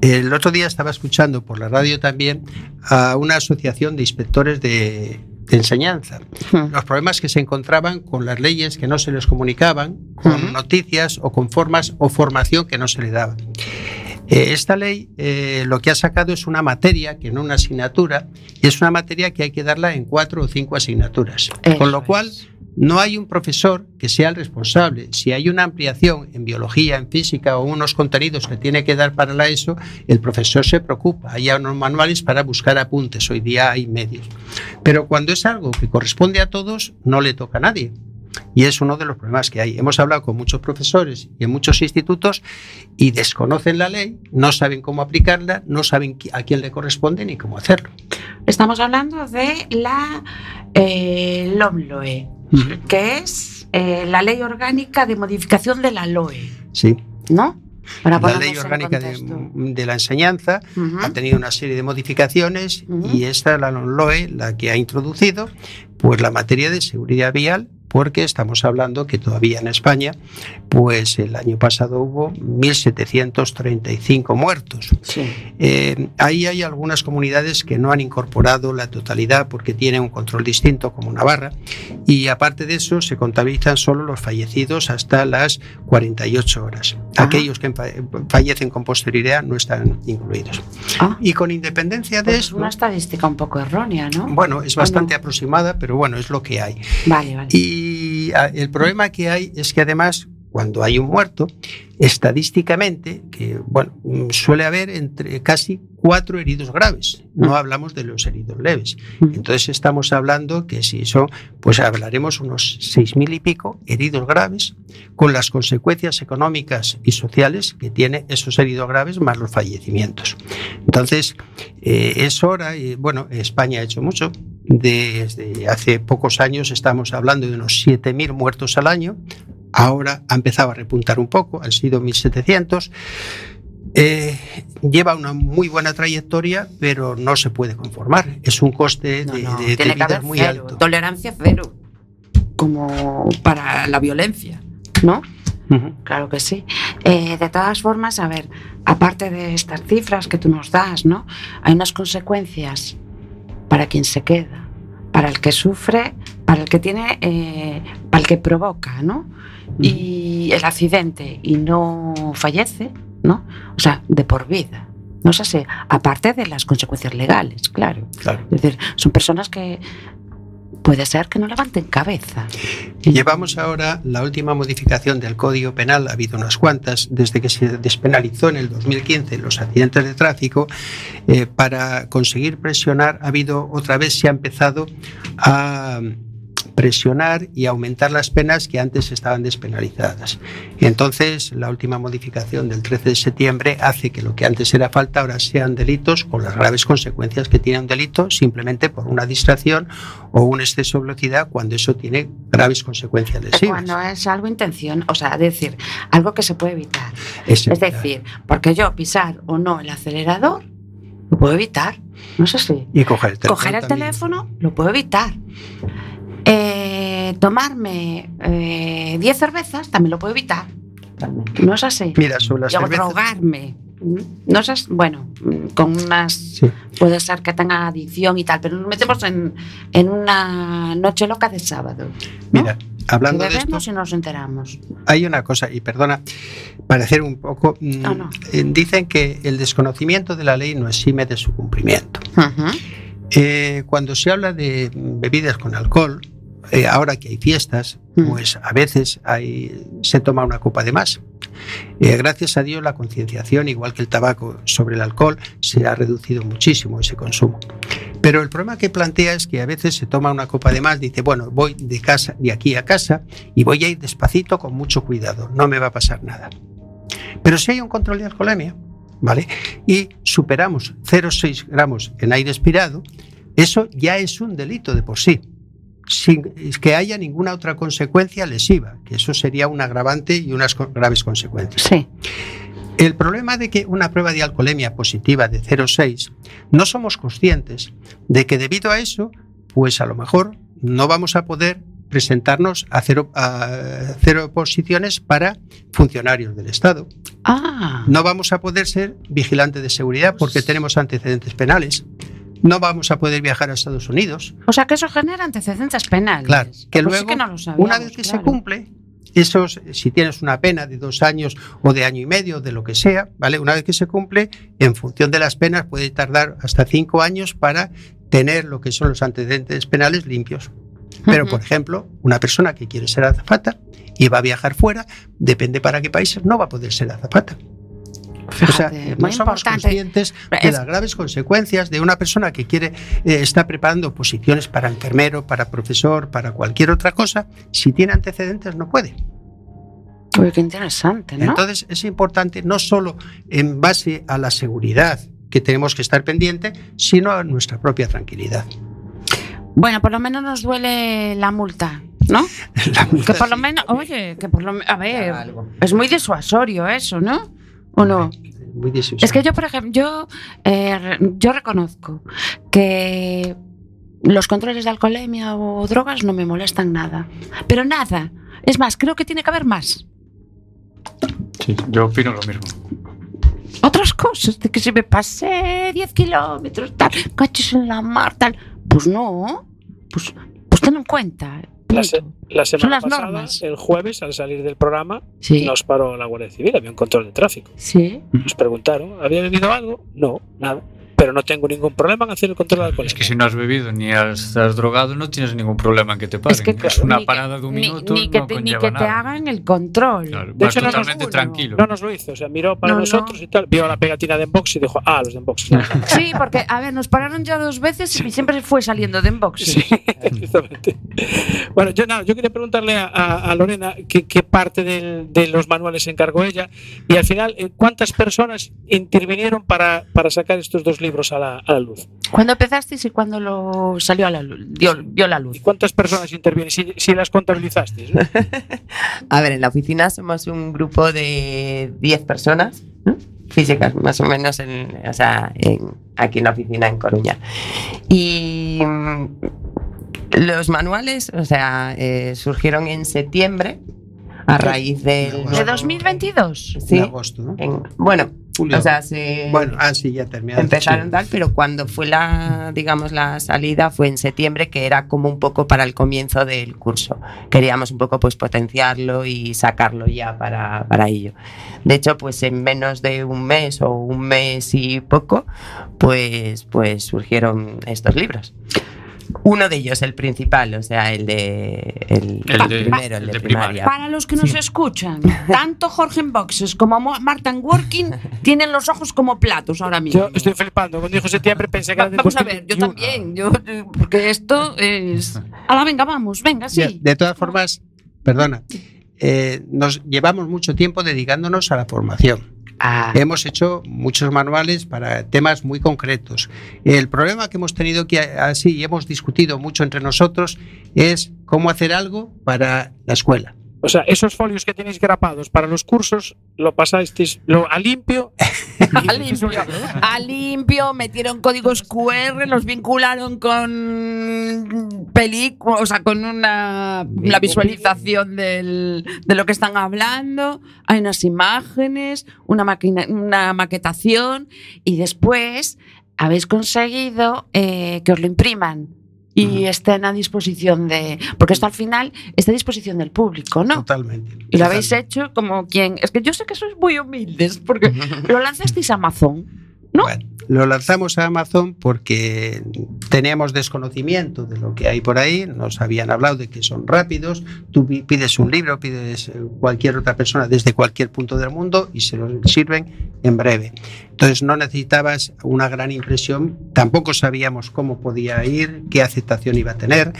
el otro día estaba escuchando por la radio también a una asociación de inspectores de, de enseñanza. Los problemas que se encontraban con las leyes que no se les comunicaban, con Ujú. noticias o con formas o formación que no se le daba. Eh, esta ley eh, lo que ha sacado es una materia, que no una asignatura, y es una materia que hay que darla en cuatro o cinco asignaturas. con lo cual, no hay un profesor que sea el responsable. Si hay una ampliación en biología, en física o unos contenidos que tiene que dar para la ESO, el profesor se preocupa. Hay unos manuales para buscar apuntes. Hoy día hay medios. Pero cuando es algo que corresponde a todos, no le toca a nadie. Y es uno de los problemas que hay. Hemos hablado con muchos profesores y en muchos institutos y desconocen la ley, no saben cómo aplicarla, no saben a quién le corresponde ni cómo hacerlo. Estamos hablando de la eh, LOMLOE, que es eh, la ley orgánica de modificación de la LOE, Sí. ¿no? Para La ley orgánica de, la enseñanza ha tenido una serie de modificaciones y esta es la LOE la que ha introducido pues la materia de seguridad vial porque estamos hablando que todavía en España pues el año pasado hubo 1735 muertos. Sí. Eh, ahí hay algunas comunidades que no han incorporado la totalidad porque tienen un control distinto como Navarra y aparte de eso se contabilizan solo los fallecidos hasta las 48 horas. Ajá. Aquellos que fa- fallecen con posterioridad no están incluidos. Ah, Y con independencia de pues es eso, una estadística un poco errónea, ¿no? bueno, es ¿O bastante no? aproximada, pero bueno, es lo que hay. Vale, vale. Y ah, el problema que hay es que además, cuando hay un muerto, estadísticamente, que bueno, mm, suele haber entre casi cuatro heridos graves. No hablamos de los heridos leves. Mm. Entonces estamos hablando que si son, pues hablaremos unos seis mil y pico heridos graves, con las consecuencias económicas y sociales que tiene esos heridos graves más los fallecimientos. Entonces, eh, es hora, y bueno, España ha hecho mucho. Desde hace pocos años estamos hablando de unos 7.000 muertos al año. Ahora ha empezado a repuntar un poco, han sido 1.700. Eh, lleva una muy buena trayectoria, pero no se puede conformar. Es un coste No, de, no, de- tiene vida muy cero, alto. tolerancia cero, como para la violencia, ¿no? Claro que sí. Eh, de todas formas, a ver, aparte de estas cifras que tú nos das, ¿no? Hay unas consecuencias para quien se queda, para el que sufre, para el que tiene, eh, para el que provoca, ¿no? Y el accidente y no fallece, ¿no? O sea, de por vida. No sé si, aparte de las consecuencias legales, claro. Claro. Es decir, son personas que puede ser que no levanten cabeza. Llevamos ahora la última modificación del Código Penal, ha habido unas cuantas, desde que se despenalizó en el 2015 los accidentes de tráfico, eh, para conseguir presionar, ha habido otra vez, se ha empezado a presionar y aumentar las penas que antes estaban despenalizadas. Y entonces la última modificación del 13 de septiembre hace que lo que antes era falta ahora sean delitos con las graves consecuencias que tiene un delito simplemente por una distracción o un exceso de velocidad cuando eso tiene graves consecuencias lesivas. Cuando es algo intención, o sea, decir, algo que se puede evitar. Es Es decir, porque yo pisar o no el acelerador, lo puedo evitar. No sé si. y coger el teléfono. Coger el teléfono, lo puedo evitar. Eh, tomarme eh, 10 cervezas, también lo puedo evitar. No es así. Mira, sobre las Yo cervezas. drogarme. No es bueno, con unas. Sí. Puede ser que tenga adicción y tal, pero nos metemos en, en una noche loca de sábado. ¿no? Mira, hablando de esto, y nos enteramos. hay una cosa, y perdona, parecer un poco. mm, No, no. eh, Dicen que el desconocimiento de la ley no exime de su cumplimiento. Eh, cuando se habla de bebidas con alcohol, eh, ahora que hay fiestas, Mm. pues a veces hay, se toma una copa de más. Eh, gracias a Dios la concienciación, igual que el tabaco sobre el alcohol, se ha reducido muchísimo ese consumo. Pero el problema que plantea es que a veces se toma una copa de más, dice, bueno, voy de casa, de aquí a casa y voy a ir despacito con mucho cuidado, no me va a pasar nada. Pero si hay un control de alcoholemia, ¿vale? Y superamos 0,6 gramos en aire expirado, eso ya es un delito de por sí, sin que haya ninguna otra consecuencia lesiva, que eso sería un agravante y unas graves consecuencias. Sí. El problema de que una prueba de alcoholemia positiva de 0,6 no somos conscientes de que debido a eso, pues a lo mejor no vamos a poder presentarnos a cero, a cero posiciones para funcionarios del Estado. Ah. No vamos a poder ser vigilante de seguridad porque tenemos antecedentes penales. No vamos a poder viajar a Estados Unidos. O sea que eso genera antecedentes penales. Claro, que Pues sí luego, que no lo una vez que se claro. cumple, esos, si tienes una pena de dos años o de año y medio, de lo que sea, ¿vale? Una vez que se cumple, en función de las penas, puede tardar hasta cinco años para tener lo que son los antecedentes penales limpios. Pero, Ujú. por ejemplo, una persona que quiere ser azafata y va a viajar fuera, depende para qué países, no va a poder ser azafata. O sea, Fíjate, no somos importante. conscientes de las graves consecuencias de una persona que quiere eh, está preparando posiciones para enfermero, para profesor, para cualquier otra cosa. Si tiene antecedentes, no puede. Uy, qué interesante, ¿no? Entonces, es importante no solo en base a la seguridad que tenemos que estar pendiente, sino a nuestra propia tranquilidad. Bueno, por lo menos nos duele la multa, ¿no? La multa Que por lo sí, menos, también. oye, que por lo menos, a ver, es muy disuasorio eso, ¿no? ¿O no? Muy. Es que yo, por ejemplo, yo, eh, yo reconozco que los controles de alcoholemia o drogas no me molestan nada. Pero nada. Es más, creo que tiene que haber más. Sí, yo opino lo mismo. Otras cosas, de que si me pasé 10 kilómetros, tal, cachos en la mar, tal. Pues no. Pues, pues ten en cuenta. La, se- la semana las pasada, normas. el jueves, al salir del programa, Sí. nos paró la Guardia Civil, había un control de tráfico. Sí. Nos preguntaron, ¿había bebido algo? No, nada. Pero no tengo ningún problema en hacer el control de alcohol. Es que si no has bebido ni has, has drogado, no tienes ningún problema en que te paren. Es que Es, una parada de un ni- minuto Ni, que no te, ni que te hagan el control. Claro, De hecho, no nos- totalmente uno. tranquilo. No nos lo hizo, o sea, miró para No, nosotros no. y tal, vio la pegatina de Enbox y dijo, ah, los de Enbox. Sí, porque, a ver, nos pararon ya dos veces y siempre fue saliendo de inbox. Sí, exactamente. Bueno, yo nada, yo quería preguntarle a, a- a Lorena qué, qué parte del- de los manuales se encargó ella y al final, eh, ¿cuántas personas intervinieron para, para sacar estos dos libros a la, a la luz? ¿Cuándo empezasteis y cuándo lo salió a la luz? Dio, vio la ¿Y luz. cuántas personas intervienen? Si, si las contabilizasteis. ¿no? A ver, en la oficina somos un grupo de 10 personas ¿no? físicas, más o menos, en, o sea, en- aquí en la oficina en Coruña. Y mm, los manuales, o sea, eh, surgieron en septiembre a raíz del... De ¿De 2022? Sí, En agosto, ¿no? en- bueno, Julio. o sea, se... bueno, ah, sí, ya terminaron. Empezaron sí. tal, pero cuando fue la, digamos, la salida fue en septiembre, que era como un poco para el comienzo del curso. Queríamos un poco pues potenciarlo y sacarlo ya para, para ello. De hecho, pues en menos de un mes o un mes y poco, pues, pues surgieron estos libros. Uno de ellos, el principal, o sea, el de. El, El de- primero, el, el de, de primaria. Para los que nos escuchan, tanto Jorge en Boxes como Mo- Marta en Working tienen los ojos como platos ahora mismo. Yo estoy flipando. Cuando dijo septiembre pensé que Va- era del Vamos a ver, yo 2021. también, yo, porque esto es... Ahora venga, vamos, venga, Ya, sí. De todas formas, perdona, eh, nos llevamos mucho tiempo dedicándonos a la formación. Ah, Hemos hecho muchos manuales para temas muy concretos. El problema que hemos tenido que así y hemos discutido mucho entre nosotros es cómo hacer algo para la escuela. O sea, esos folios que tenéis grapados para los cursos, lo pasasteis lo, a limpio. A limpio, a limpio, metieron códigos QR, los vincularon con películas, o sea, con una la visualización del- de lo que están hablando, hay unas imágenes, una, máquina, una maquetación y después habéis conseguido eh, que os lo impriman y estén a disposición de... Porque esto al final está a disposición del público, ¿no? Totalmente. Y lo habéis hecho como quien. Es que yo sé que sois muy humildes, porque lo lanzasteis a Amazon. ¿no? Bueno, lo lanzamos a Amazon porque teníamos desconocimiento de lo que hay por ahí, nos habían hablado de que son rápidos, tú pi- pides un libro, pides eh, cualquier otra persona desde cualquier punto del mundo y se lo sirven en breve. Entonces no necesitabas una gran impresión, tampoco sabíamos cómo podía ir, qué aceptación iba a tener.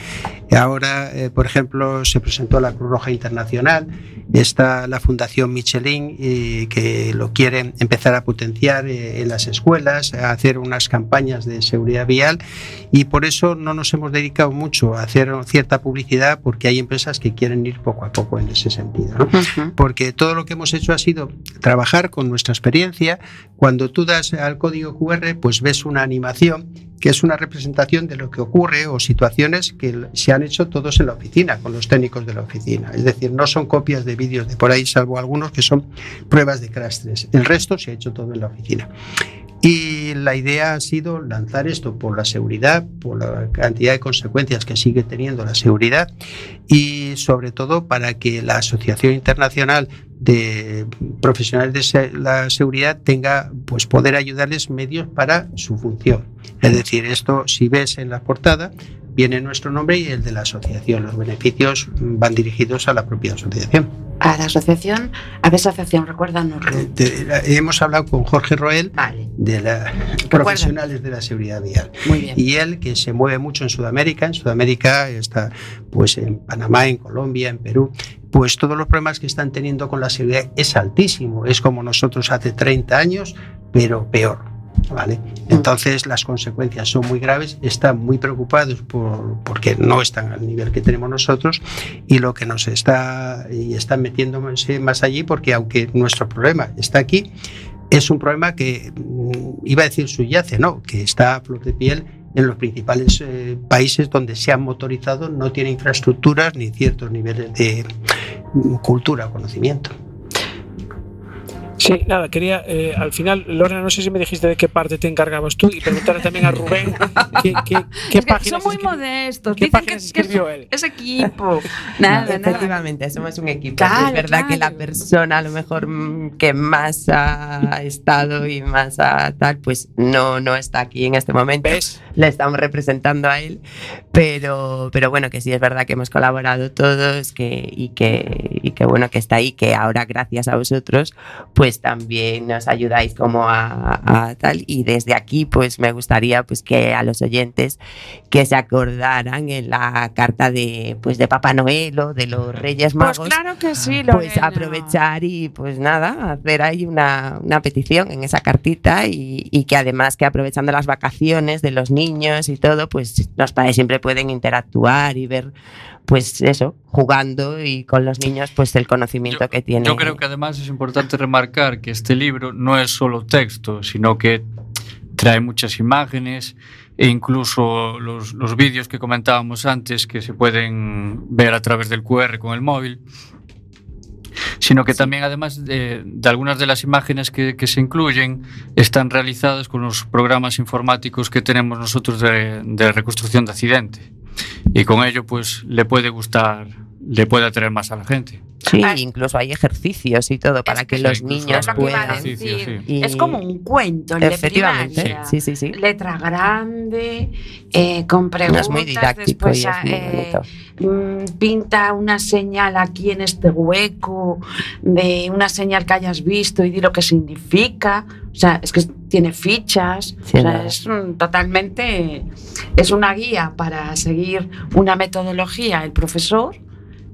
Ahora, eh, por ejemplo, se presentó la Cruz Roja Internacional, está la Fundación Michelin eh, que lo quiere empezar a potenciar eh, en las escuelas, a hacer unas campañas de seguridad vial y por eso no nos hemos dedicado mucho a hacer cierta publicidad porque hay empresas que quieren ir poco a poco en ese sentido. ¿no? porque todo lo que hemos hecho ha sido trabajar con nuestra experiencia. Cuando tú das al código QR, pues ves una animación que es una representación de lo que ocurre o situaciones que se han hecho todos en la oficina, con los técnicos de la oficina. Es decir, no son copias de vídeos de por ahí, salvo algunos que son pruebas de crash. El resto se ha hecho todo en la oficina. Y la idea ha sido lanzar esto por la seguridad, por la cantidad de consecuencias que sigue teniendo la seguridad y sobre todo para que la Asociación Internacional de Profesionales de la Seguridad tenga pues poder ayudarles medios para su función. Es decir, esto si ves en la portada viene nuestro nombre y el de la asociación. Los beneficios van dirigidos a la propia asociación. A la asociación, ¿a qué asociación? Recuérdanos. Eh, hemos hablado con Jorge Roel Vale, de la profesionales de la seguridad vial. muy bien. Y él, que se mueve mucho en Sudamérica, en Sudamérica está pues en Panamá, en Colombia, en Perú, pues todos los problemas que están teniendo con la seguridad es altísimo, es como nosotros hace 30 años, pero peor. ¿Vale? Entonces las consecuencias son muy graves, están muy preocupados por, porque no están al nivel que tenemos nosotros y lo que nos está y están metiéndose más allí porque aunque nuestro problema está aquí, es un problema que mm, iba a decir subyace, no, que está a flor de piel en los principales eh, países donde se han motorizado, no tiene infraestructuras ni ciertos niveles de mm, cultura conocimiento. Sí, nada, quería, eh, al final, Lorena, no sé si me dijiste de qué parte te encargabas tú y preguntarle también a Rubén qué, qué, qué Es que páginas son muy escribió- modestos. ¿Qué Dicen que, páginas que escribió es, él? es equipo. Nada, nada. Efectivamente, somos un equipo. Claro, es verdad que la claro. persona a lo mejor mm, que más ha estado y más ha tal, pues no, no está aquí en este momento. ¿Ves? Le estamos representando a él, pero, pero bueno, que sí es verdad que hemos colaborado todos que, y, que, y que bueno, que está ahí, que ahora gracias a vosotros, pues también nos ayudáis como a, a tal. Y desde aquí, pues me gustaría pues que a los oyentes que se acordaran en la carta de, pues, de Papá Noel o de los Reyes Pues Magos. claro que sí, Pues Lorena. aprovechar y pues nada, hacer ahí una, una petición en esa cartita y, y que además que aprovechando las vacaciones de los niños y todo, pues los padres siempre pueden interactuar y ver pues eso, jugando y con los niños pues el conocimiento Yo- que tienen. Yo creo que además es importante remarcar que este libro no es solo texto, sino que trae muchas imágenes e incluso los, los vídeos que comentábamos antes que se pueden ver a través del QR con el móvil, sino que también además de, de algunas de las imágenes que, que se incluyen están realizadas con los programas informáticos que tenemos nosotros de, de reconstrucción de accidente y con ello pues le puede gustar, le puede atraer más a la gente. Sí, Ah, incluso hay ejercicios y todo para Es que que los niños que puedan. Sí. Es como un cuento, el de Efectivamente, primaria. sí, sí, sí. Letra grande, eh, con preguntas, Es muy didáctico después y es muy eh, bonito. mm, pinta una señal aquí en este hueco de una señal que hayas visto y di lo que significa. O sea, es que tiene fichas. Sí, o sea, es mm, totalmente. Es una guía para seguir una metodología el profesor,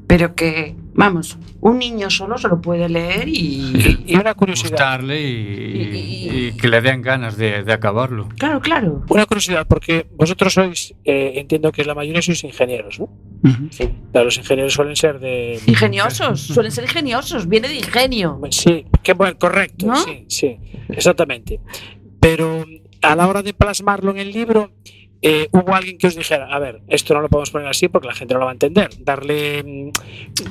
pero que, vamos, un niño solo se lo puede leer y. Y una curiosidad. Gustarle y, Y- y que le den ganas de, de acabarlo. Claro, claro. Una curiosidad, porque vosotros sois, eh, entiendo que la mayoría sois ingenieros, ¿no? Sí. Claro, los ingenieros suelen ser de. Ingeniosos, suelen ser ingeniosos, viene de ingenio. Sí, que bueno, correcto, ¿No? sí, sí, exactamente. Pero a la hora de plasmarlo en el libro, eh, hubo alguien que os dijera, a ver, esto no lo podemos poner así porque la gente no lo va a entender. Darle, mm,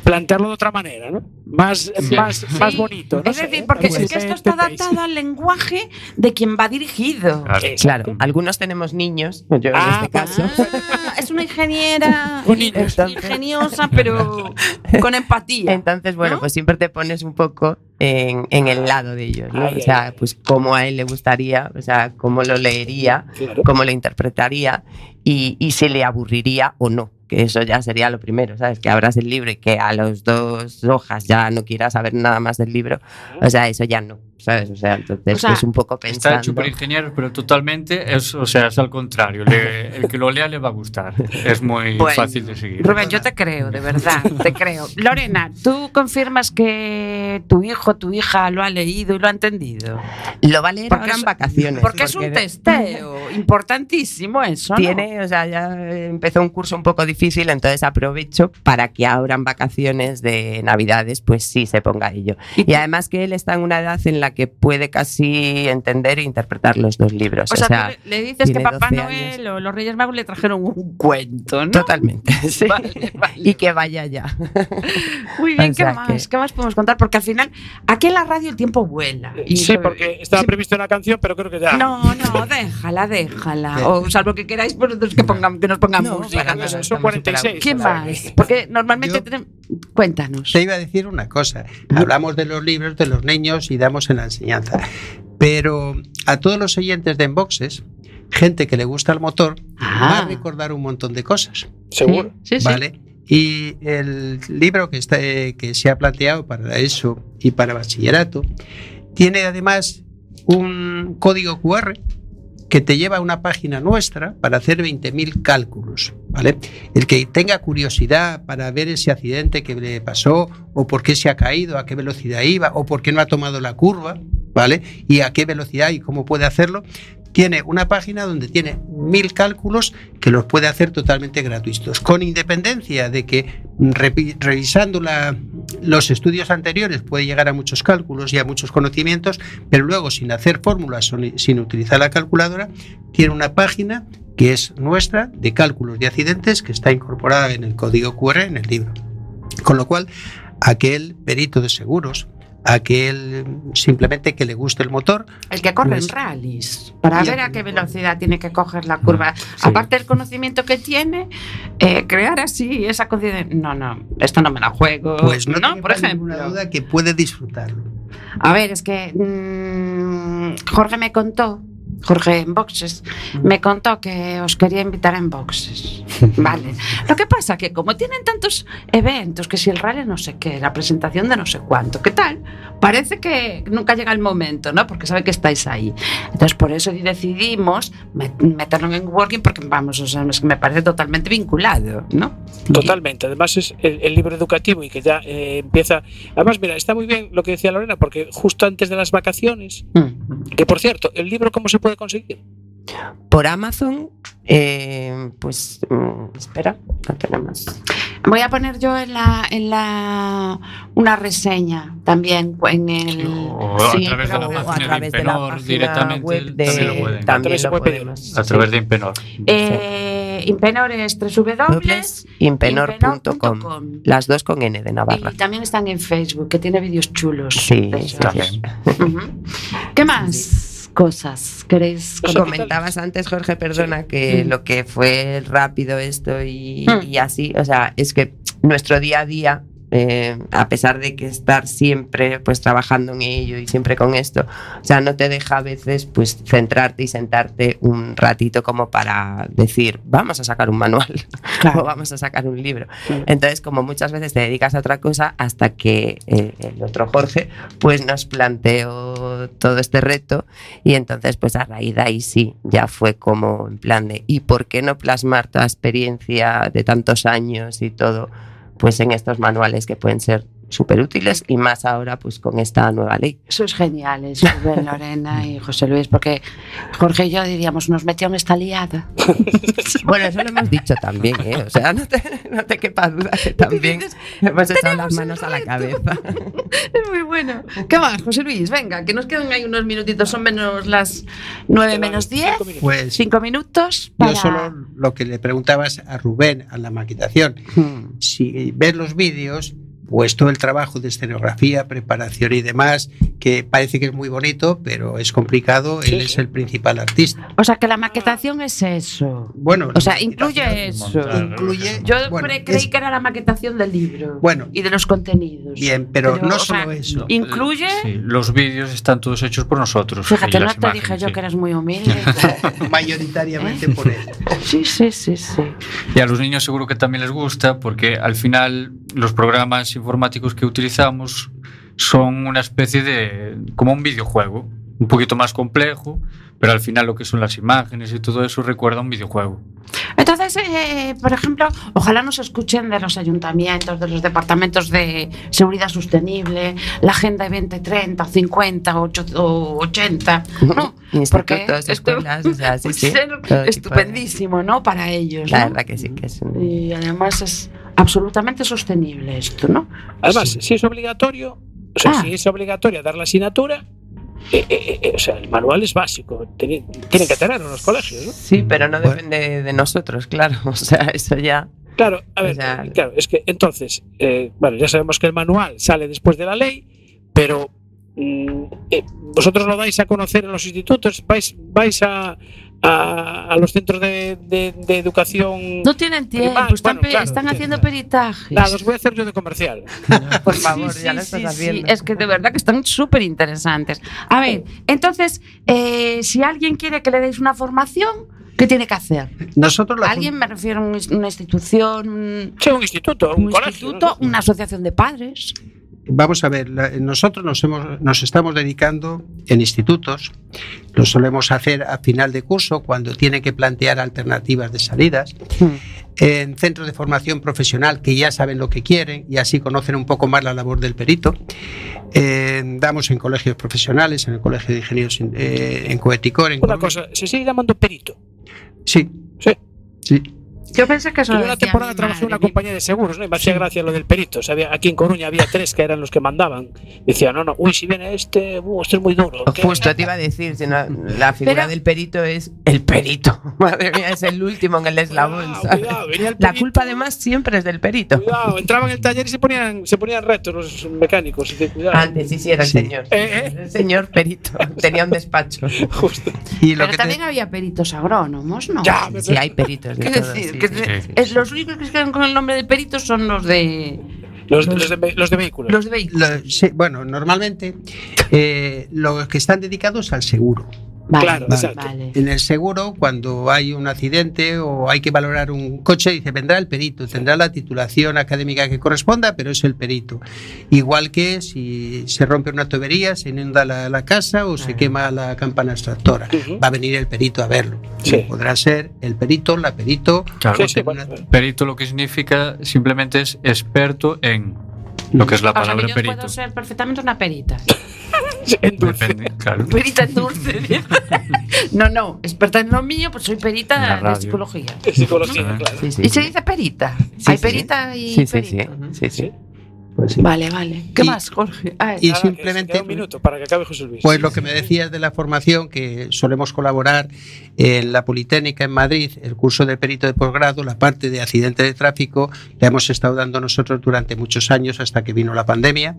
plantearlo de otra manera, ¿no? Más, Sí. más, más bonito. ¿no? Es decir, sé, porque pues, es que esto está adaptado al lenguaje de quien va dirigido. Claro. Algunos tenemos niños, yo en Ah, este caso. Ah, es una ingeniera ingeniosa, pero con empatía. Entonces, bueno, ¿No? pues siempre te pones un poco en, en el lado de ellos, ¿no? Ay, o sea, pues cómo a él le gustaría, o sea, cómo lo leería, Claro. cómo lo interpretaría y, y si le aburriría o no. Que eso ya sería lo primero, ¿sabes? Que abras el libro y que a las dos hojas ya no quieras saber nada más del libro. O sea, eso ya no, ¿sabes? O sea, entonces O sea, pues un poco Está pensando. hecho por ingenieros, pero totalmente es, o sea, es al contrario. Le- el que lo lea le va a gustar. Es muy Bueno, fácil de seguir. Rubén, yo te creo, de verdad, te creo. Lorena, ¿tú confirmas que tu hijo, tu hija lo ha leído y lo ha entendido? Lo va a leer Porque ahora es- en vacaciones. Porque es un testeo importantísimo eso, ¿no? Tiene, o sea, ya empezó un curso un poco difícil, entonces aprovecho para que ahora en vacaciones de Navidades, pues sí se ponga a ello. Y además que él está en una edad en la que puede casi entender e interpretar los dos libros. O sea, tú le, dices que Papá 12 Noel o los Reyes Magos le trajeron un cuento, ¿no? totalmente. sí. Vale, vale. Y que vaya ya. Muy bien, O ¿qué sea más? que- ¿Qué más podemos contar? Porque al final, aquí en la radio el tiempo vuela. Y Sí, eso- porque estaba sí, previsto una canción, pero creo que ya. No, no, déjala, déjala. O salvo que queráis, pues nosotros que, pongamos, que nos pongamos No, música. ¿no? Nada, Son estamos 46. ¿Qué más? Porque normalmente Yo- tenemos... Cuéntanos. Te iba a decir una cosa. Hablamos de los libros de los niños y damos en la enseñanza. Pero a todos los oyentes de Enboxes, gente que le gusta el motor, va Ah. a recordar un montón de cosas. Seguro. Sí, sí. ¿Vale? Y el libro que, está, que se ha planteado para eso y para bachillerato tiene además un código QR que te lleva a una página nuestra para hacer 20.000 cálculos. ¿vale? El que tenga curiosidad para ver ese accidente que le pasó o por qué se ha caído, a qué velocidad iba o por qué no ha tomado la curva, ¿vale? Y a qué velocidad y cómo puede hacerlo, tiene una página donde tiene mil cálculos que los puede hacer totalmente gratuitos, con independencia de que repi- revisando la- los estudios anteriores puede llegar a muchos cálculos y a muchos conocimientos, pero luego sin hacer fórmulas sin utilizar la calculadora, tiene una página que es nuestra de cálculos de accidentes que está incorporada en el código QR en el libro. Con lo cual, aquel perito de seguros, aquel simplemente que le guste el motor, El que corre en Pues- rallies, para ver a qué velocidad tiene que coger la curva. Sí. Aparte del conocimiento que tiene, eh, crear así esa conciencia. No, no, esto no me la juego. pues no, no por quepa ninguna ejemplo. duda que puede disfrutarlo. A ver, es que mm, Jorge me contó, Jorge en boxes, me contó que os quería invitar en boxes. Vale. Lo que pasa que como tienen tantos eventos, que si el rally no sé qué, la presentación de no sé cuánto, ¿qué tal? Parece que nunca llega el momento, ¿no? Porque sabe que estáis ahí. Entonces por eso decidimos met- meterlo en working porque vamos, o sea, es que me parece totalmente vinculado, ¿no? Totalmente. Además es el, el libro educativo y que ya eh, empieza. Además, mira, está muy bien lo que decía Lorena, porque justo antes de las vacaciones, Mm. que por cierto, el libro cómo se puede conseguir. Por Amazon, eh, pues mm, espera, no tenemos. Voy a poner yo en la, en la una reseña también en el O Sí, a través de la pero- o a página de través de la Impenor página directamente web de- también lo pueden. también También se lo puede podemos. A través de Impenor. eh, Impenor es Dobles, impenor.com. Las dos con N de Navarra. Y también están en Facebook, que tiene vídeos chulos. Sí. Ujú. ¿Qué más cosas Pues comentar? Comentabas antes, Jorge, perdona, que Mm. lo que fue rápido esto y, Mm. y así, o sea, es que nuestro día a día eh, a pesar de que estar siempre pues trabajando en ello y siempre con esto, o sea, no te deja a veces pues centrarte y sentarte un ratito como para decir, vamos a sacar un manual o vamos a sacar un libro. Entonces, como muchas veces te dedicas a otra cosa hasta que eh, el otro Jorge pues nos planteó todo este reto y entonces pues a raíz de ahí sí, ya fue como en plan de, ¿y por qué no plasmar toda experiencia de tantos años y todo? Pues en estos manuales que pueden ser súper útiles y más ahora pues con esta nueva ley. Sois geniales, Rubén, Lorena y José Luis, porque Jorge y yo diríamos, nos metió en esta liada. Bueno, eso lo hemos dicho también, ¿eh? O sea, no te, no te quepa duda que también hemos echado las manos a la cabeza. Es muy bueno. ¿Qué más, José Luis? Venga, que nos quedan ahí unos minutitos, son menos las 9 menos 10. Pues Cinco minutos para... yo solo lo que le preguntabas a Rubén, a la maquetación, Hmm. si ves los vídeos, pues todo el trabajo de escenografía, preparación y demás, que parece que es muy bonito, pero es complicado, Sí, él es el principal artista. O sea, que la maquetación es eso. Bueno, O sea, incluye eso. Incluye, Yo bueno, creí es- que era la maquetación del libro Bueno. y de los contenidos. Bien, pero, no o sea, solo eso. Incluye... Sí, los vídeos están todos hechos por nosotros. Fíjate, no te dije imágenes, yo sí. que eras muy humilde. Mayoritariamente ¿Eh? por él. sí, sí, sí, sí. Y a los niños seguro que también les gusta porque al final los programas informáticos que utilizamos son una especie de como un videojuego, un poquito más complejo, pero al final lo que son las imágenes y todo eso recuerda a un videojuego. Entonces, eh, por ejemplo, ojalá nos escuchen de los ayuntamientos, de los departamentos de seguridad sostenible, la Agenda 2030, 50, 8, o 80, ¿no? Porque esto escuelas, o sea, sí, sí. estupendísimo, ¿no? Para ellos. La ¿no? verdad que sí, que es un- Y además es absolutamente sostenible esto, ¿no? Además, si es obligatorio, o sea, Ah. si es obligatorio dar la asignatura, eh, eh, eh, o sea, el manual es básico. Tienen, tienen que tenerlo en los colegios, ¿no? Sí, pero no Bueno. depende de nosotros, claro. O sea, eso ya. Claro, a ver, O sea, claro, es que entonces, eh, bueno, ya sabemos que el manual sale después de la ley, pero mm, vosotros lo dais a conocer en los institutos, vais, vais a, a, a los centros de, de- de educación. No tienen tiempo, están, bueno, claro, claro. peritajes. Nada, os voy a hacer yo de comercial. Por favor, Sí, ya sí, lo estás sí, haciendo. sí, Es que de verdad que están súper interesantes. A ver, entonces, eh, si alguien quiere que le deis una formación, ¿qué tiene que hacer? Nosotros la Alguien me refiero a un- una institución, un, Sí, un instituto, un, un colegio. instituto, ¿no? una asociación de padres. Vamos a ver, nosotros nos, hemos, nos estamos dedicando en institutos, lo solemos hacer a final de curso cuando tienen que plantear alternativas de salidas, en centros de formación profesional que ya saben lo que quieren y así conocen un poco más la labor del perito. Eh, damos en colegios profesionales, en el Colegio de Ingenieros eh, en Coeticor. En Una Colombia. cosa, se sigue llamando perito. Sí, Sí. sí. Yo pensé que eso una temporada trabajé en una compañía de seguros, ¿no? Y me hacía gracia lo del perito. O sea, había- aquí en Coruña había tres que eran los que mandaban. Decía, no, no, uy, si viene este, uh, este es muy duro. ¿qué? Justo te iba a decir, si no, la figura Pero- del perito es el perito. Madre mía, es el último en el eslabón. Cuidado, cuidado, venía el La perito. culpa además siempre es del perito. Cuidado, entraban en el taller y se ponían, se ponían retos los mecánicos. Y decía, cuidado. Antes sí, sí, era el Sí. señor. Eh, eh. El señor perito. Tenía un despacho. Justo. Y lo Pero que te- también había peritos agrónomos, ¿no? Ya, me- Sí, hay peritos. De ¿Qué todo, decir? sí, Que sí, te- sí. es- los únicos que se quedan con el nombre de peritos son los de Los, los de, los de vehículos. los de vehículos. lo- sí, bueno, normalmente eh, los que están dedicados al seguro. Vale, Claro, vale, exacto. vale. En el seguro, cuando hay un accidente o hay que valorar un coche, dice, vendrá el perito, tendrá la titulación académica que corresponda, pero es el perito. Igual que si se rompe una tubería, se inunda la, la casa o se quema la campana extractora. Ujú. Va a venir el perito a verlo. Sí. Podrá ser el perito, la perito. Claro. Sí, sí, bueno, Perito lo que significa simplemente es experto en lo que es la O sea, que palabra yo perito. puedo ser perfectamente una perita. en dulce. Depende, claro. Perita en dulce. no, no, experta en lo mío, pues soy perita de radio. En psicología, claro. Sí, sí, Y se dice perita. Sí, Hay sí. perita y Sí, sí, sí. perito. sí, sí. Pues sí. Vale, vale. ¿Qué Y- más, Jorge? Ah, y Nada, que simplemente- queda un minuto para que acabe José Luis. Pues lo que me decías de la formación, que solemos colaborar en la Politécnica en Madrid, el curso de perito de posgrado, la parte de accidente de tráfico, la hemos estado dando nosotros durante muchos años hasta que vino la pandemia.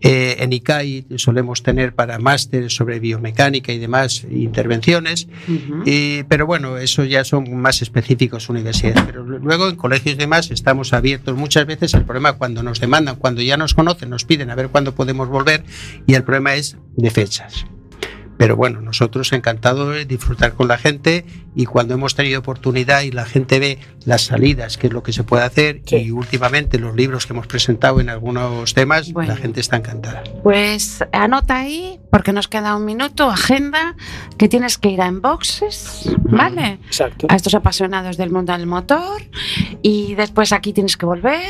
Eh, en ICAI solemos tener para másteres sobre biomecánica y demás intervenciones. ujú. Y- pero bueno, eso ya son más específicos universidades. Pero luego en colegios y demás estamos abiertos. Muchas veces el problema cuando nos demandan, cuando ya nos conocen, nos piden a ver cuándo podemos volver y el problema es de fechas. Pero bueno, nosotros encantados de disfrutar con la gente y cuando hemos tenido oportunidad y la gente ve las salidas, qué es lo que se puede hacer Sí. y últimamente los libros que hemos presentado en algunos temas, Bueno. la gente está encantada. Pues anota ahí, porque nos queda un minuto, agenda, que tienes que ir a Enboxes, ¿vale? Exacto. A estos apasionados del mundo del motor. Y después aquí tienes que volver.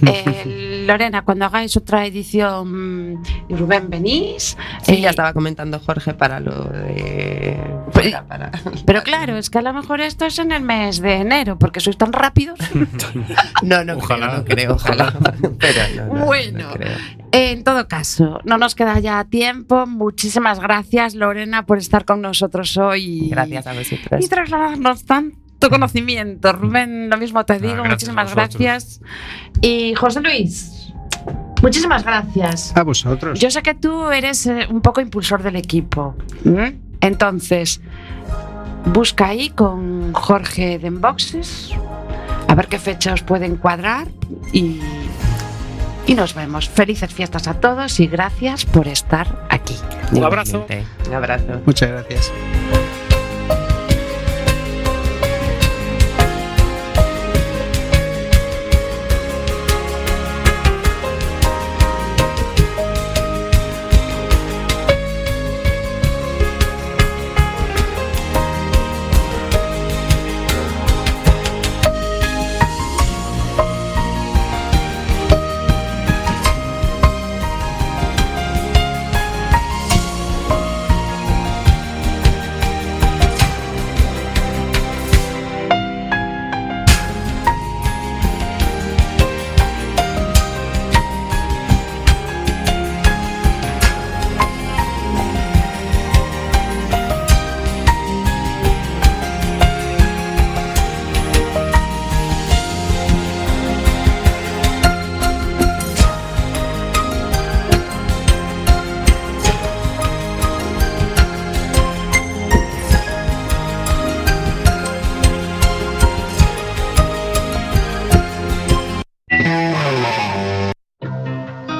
Eh, Lorena, cuando hagáis otra edición, Rubén, venís. Sí, Eh, ya estaba comentando Jorge para lo de. Para- para- Pero claro, es que a lo mejor esto es en el mes de enero, porque sois tan rápidos. No, no Ojalá, creo, no creo, ojalá. Pero no, no, Bueno. no creo. En todo caso, no nos queda ya tiempo. Muchísimas gracias, Lorena, por estar con nosotros hoy. Gracias a vosotros. y trasladarnos tanto conocimiento. Rubén, lo mismo te digo, gracias muchísimas gracias. Y José Luis, muchísimas gracias. A vosotros. Yo sé que tú eres eh, un poco impulsor del equipo. ¿m? Entonces, busca ahí con Jorge de Enboxes, a ver qué fecha os pueden cuadrar y, y nos vemos. Felices fiestas a todos y gracias por estar aquí. Un abrazo. Un abrazo. Muchas gracias.